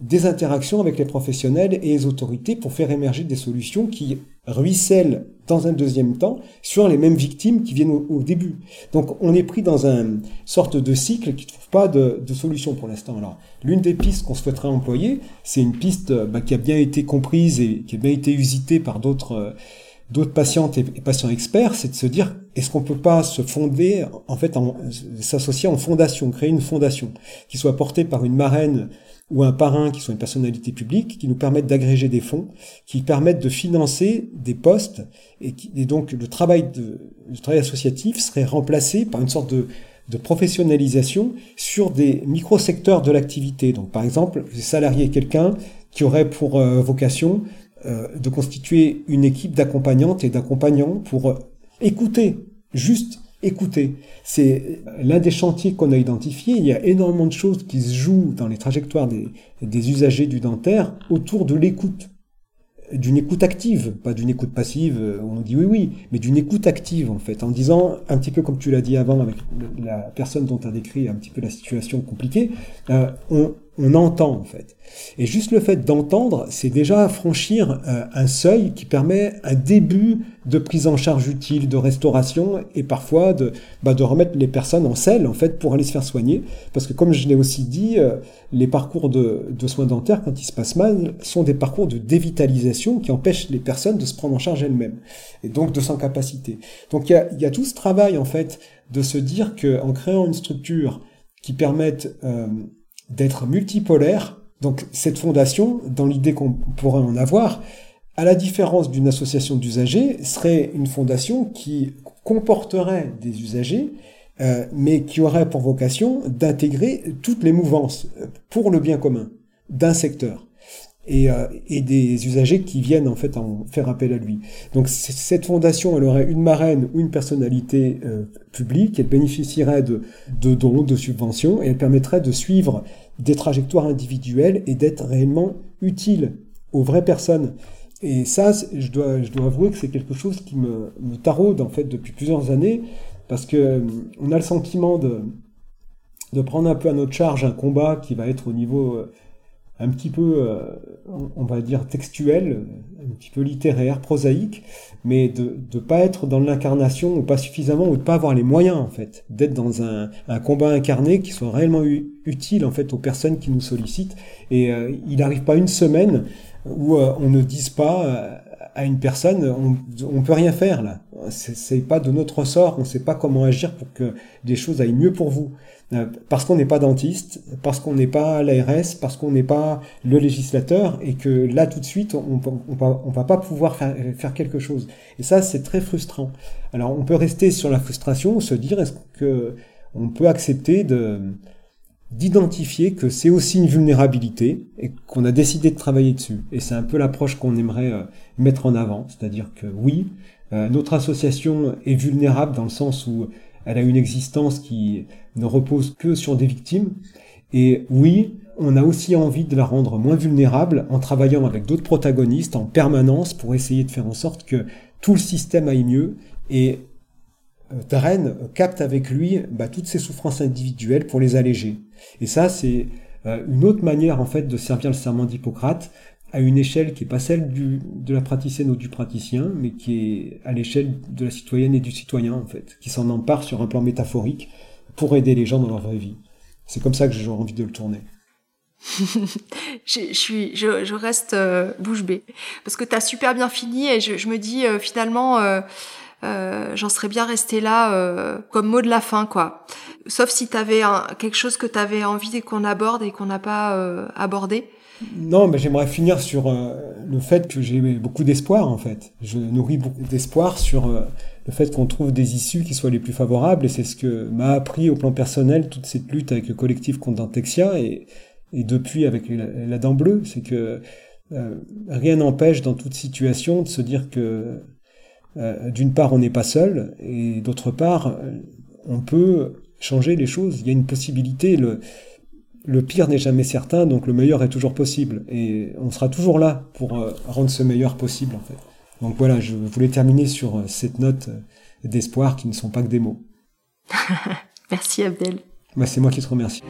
des interactions avec les professionnels et les autorités pour faire émerger des solutions qui ruissellent dans un deuxième temps sur les mêmes victimes qui viennent au, début. Donc on est pris dans une sorte de cycle qui ne trouve pas de, solution pour l'instant. Alors l'une des pistes qu'on souhaiterait employer, c'est une piste bah, qui a bien été comprise et qui a bien été usitée par d'autres d'autres patientes et patients experts, c'est de se dire est-ce qu'on peut pas se fonder en fait s'associer en fondation, créer une fondation qui soit portée par une marraine ou un parrain qui soit une personnalité publique, qui nous permettent d'agréger des fonds, qui permettent de financer des postes, et, qui, et donc le travail, de, le travail associatif serait remplacé par une sorte de, de professionnalisation sur des micro-secteurs de l'activité. Donc par exemple, salarier quelqu'un qui aurait pour euh, vocation euh, de constituer une équipe d'accompagnantes et d'accompagnants pour euh, écouter, juste écouter. C'est l'un des chantiers qu'on a identifié. Il y a énormément de choses qui se jouent dans les trajectoires des, usagers du dentaire autour de l'écoute d'une écoute active, pas d'une écoute passive où on dit oui oui, mais d'une écoute active en fait, en disant un petit peu comme tu l'as dit avant avec la personne dont tu as décrit un petit peu la situation compliquée, euh, on, on entend en fait. Et juste le fait d'entendre, c'est déjà franchir euh, un seuil qui permet un début de prise en charge utile, de restauration et parfois de, bah, de remettre les personnes en selle en fait pour aller se faire soigner. Parce que comme je l'ai aussi dit, euh, les parcours de, de, soins dentaires quand ils se passent mal sont des parcours de dévitalisation qui empêchent les personnes de se prendre en charge elles-mêmes et donc de sans capacité. Donc il y a, y a, tout ce travail en fait de se dire qu'en créant une structure qui permette euh, d'être multipolaire. Donc cette fondation, dans l'idée qu'on pourrait en avoir, à la différence d'une association d'usagers, serait une fondation qui comporterait des usagers, euh, mais qui aurait pour vocation d'intégrer toutes les mouvances pour le bien commun d'un secteur. Et, euh, et, des usagers qui viennent en fait en faire appel à lui. Donc cette fondation, elle aurait une marraine ou une personnalité euh, publique, elle bénéficierait de, dons, de subventions, et elle permettrait de suivre des trajectoires individuelles et d'être réellement utile aux vraies personnes. Et ça, je dois, avouer que c'est quelque chose qui me, me taraude en fait depuis plusieurs années, parce que euh, on a le sentiment de, de prendre un peu à notre charge un combat qui va être au niveau euh, un petit peu, euh, on va dire, textuel, un petit peu littéraire, prosaïque, mais de ne pas être dans l'incarnation ou pas suffisamment ou de pas avoir les moyens en fait d'être dans un, combat incarné qui soit réellement utile en fait aux personnes qui nous sollicitent. Et euh, il n'arrive pas une semaine où euh, on ne dise pas à une personne, on, on peut rien faire là. C'est pas de notre sort, on ne sait pas comment agir pour que des choses aillent mieux pour vous. Euh, parce qu'on n'est pas dentiste, parce qu'on n'est pas l'ARS, parce qu'on n'est pas le législateur, et que là tout de suite on, on va pas pouvoir faire, quelque chose. Et ça c'est très frustrant. Alors on peut rester sur la frustration, se dire est-ce que on peut accepter de d'identifier que c'est aussi une vulnérabilité et qu'on a décidé de travailler dessus. Et c'est un peu l'approche qu'on aimerait euh, mettre en avant, c'est-à-dire que oui, notre association est vulnérable dans le sens où elle a une existence qui ne repose que sur des victimes. Et oui, on a aussi envie de la rendre moins vulnérable en travaillant avec d'autres protagonistes en permanence pour essayer de faire en sorte que tout le système aille mieux et euh, Darren capte avec lui bah, toutes ses souffrances individuelles pour les alléger. Et ça, c'est euh, une autre manière en fait de servir le serment d'Hippocrate à une échelle qui est pas celle du, de la praticienne ou du praticien, mais qui est à l'échelle de la citoyenne et du citoyen en fait, qui s'en empare sur un plan métaphorique pour aider les gens dans leur vraie vie. C'est comme ça que j'ai envie de le tourner. je, suis, je, reste euh, bouche bée parce que tu as super bien fini et je, me dis euh, finalement, euh, j'en serais bien restée là comme mot de la fin, quoi. Sauf si tu avais quelque chose que tu avais envie qu'on aborde et qu'on n'a pas abordé. Non, mais j'aimerais finir sur le fait que j'ai beaucoup d'espoir en fait. Je nourris beaucoup d'espoir sur le fait qu'on trouve des issues qui soient les plus favorables et c'est ce que m'a appris au plan personnel toute cette lutte avec le collectif contre Dantexia et depuis avec la, dent bleue, c'est que euh, rien n'empêche dans toute situation de se dire que euh, d'une part on n'est pas seul et d'autre part on peut changer les choses. Il y a une possibilité. Le pire n'est jamais certain, donc le meilleur est toujours possible. Et on sera toujours là pour euh, rendre ce meilleur possible, en fait. Donc voilà, je voulais terminer sur cette note d'espoir qui ne sont pas que des mots. Merci Abdel. Bah, c'est moi qui te remercie.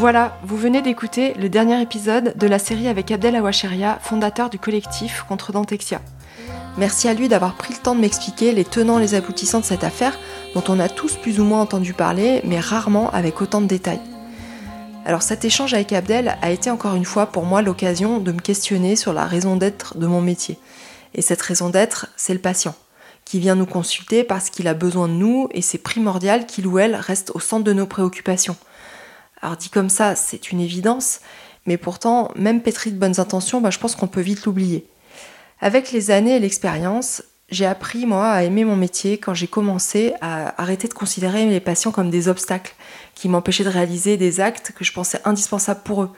Voilà, vous venez d'écouter le dernier épisode de la série avec Abdel Awacheria, fondateur du collectif contre Dantexia. Merci à lui d'avoir pris le temps de m'expliquer les tenants et les aboutissants de cette affaire dont on a tous plus ou moins entendu parler, mais rarement avec autant de détails. Alors cet échange avec Abdel a été encore une fois pour moi l'occasion de me questionner sur la raison d'être de mon métier. Et cette raison d'être, c'est le patient, qui vient nous consulter parce qu'il a besoin de nous et c'est primordial qu'il ou elle reste au centre de nos préoccupations – alors dit comme ça, c'est une évidence, mais pourtant, même pétri de bonnes intentions, bah, je pense qu'on peut vite l'oublier. Avec les années et l'expérience, j'ai appris, moi, à aimer mon métier quand j'ai commencé à arrêter de considérer les patients comme des obstacles qui m'empêchaient de réaliser des actes que je pensais indispensables pour eux.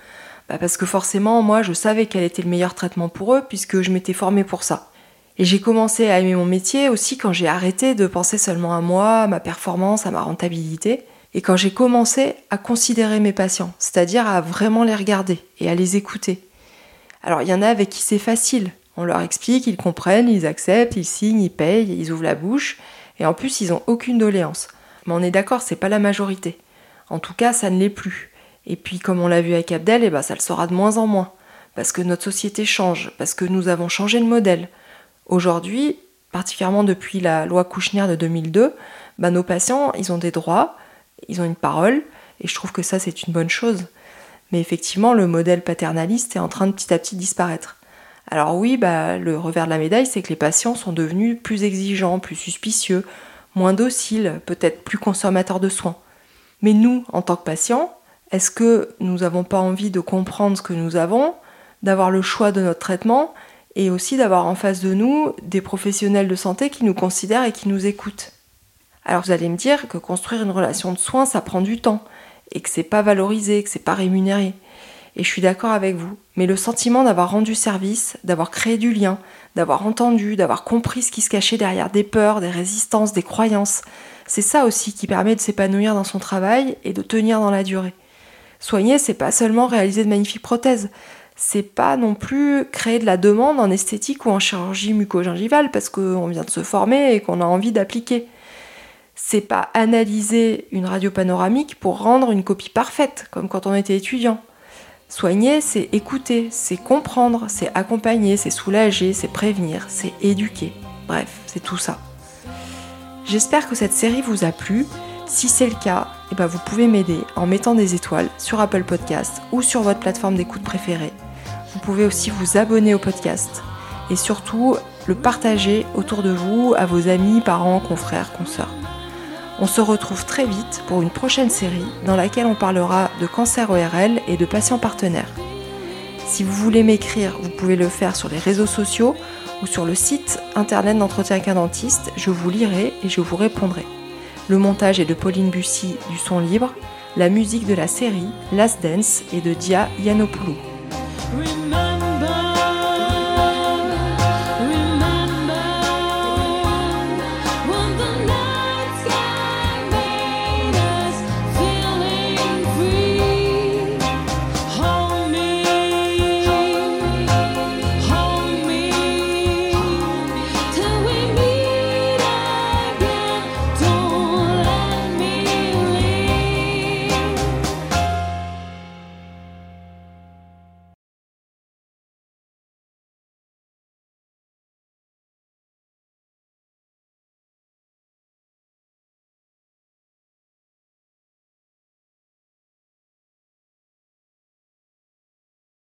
Bah, parce que forcément, moi, je savais quel était le meilleur traitement pour eux puisque je m'étais formée pour ça. Et j'ai commencé à aimer mon métier aussi quand j'ai arrêté de penser seulement à moi, à ma performance, à ma rentabilité, et quand j'ai commencé à considérer mes patients, c'est-à-dire à vraiment les regarder et à les écouter. Alors il y en a avec qui c'est facile. On leur explique, ils comprennent, ils acceptent, ils signent, ils payent, ils ouvrent la bouche, et en plus ils n'ont aucune doléance. Mais on est d'accord, c'est pas la majorité. En tout cas, ça ne l'est plus. Et puis comme on l'a vu avec Abdel, eh ben, ça le sera de moins en moins. Parce que notre société change, parce que nous avons changé de modèle. Aujourd'hui, particulièrement depuis la loi Kouchner de 2002, ben, nos patients, ils ont des droits, ils ont une parole, et je trouve que ça c'est une bonne chose. Mais effectivement, le modèle paternaliste est en train de petit à petit disparaître. Alors oui, bah, le revers de la médaille, c'est que les patients sont devenus plus exigeants, plus suspicieux, moins dociles, peut-être plus consommateurs de soins. Mais nous, en tant que patients, est-ce que nous n'avons pas envie de comprendre ce que nous avons, d'avoir le choix de notre traitement, et aussi d'avoir en face de nous des professionnels de santé qui nous considèrent et qui nous écoutent? Alors vous allez me dire que construire une relation de soins, ça prend du temps, et que c'est pas valorisé, que c'est pas rémunéré. Et je suis d'accord avec vous. Mais le sentiment d'avoir rendu service, d'avoir créé du lien, d'avoir entendu, d'avoir compris ce qui se cachait derrière des peurs, des résistances, des croyances, c'est ça aussi qui permet de s'épanouir dans son travail et de tenir dans la durée. Soigner, c'est pas seulement réaliser de magnifiques prothèses, c'est pas non plus créer de la demande en esthétique ou en chirurgie muco-gingivale parce qu'on vient de se former et qu'on a envie d'appliquer c'est pas analyser une radio panoramique pour rendre une copie parfaite, comme quand on était étudiant. Soigner, c'est écouter, c'est comprendre, c'est accompagner, c'est soulager, c'est prévenir, c'est éduquer. Bref, c'est tout ça. J'espère que cette série vous a plu. Si c'est le cas, eh ben vous pouvez m'aider en mettant des étoiles sur Apple Podcast ou sur votre plateforme d'écoute préférée. Vous pouvez aussi vous abonner au podcast et surtout le partager autour de vous à vos amis, parents, confrères, consoeurs. On se retrouve très vite pour une prochaine série dans laquelle on parlera de cancer ORL et de patients partenaires. Si vous voulez m'écrire, vous pouvez le faire sur les réseaux sociaux ou sur le site internet d'entretien avec un dentiste, je vous lirai et je vous répondrai. Le montage est de Pauline Bussy du Son Libre, la musique de la série Last Dance est de Dia Yanopoulou.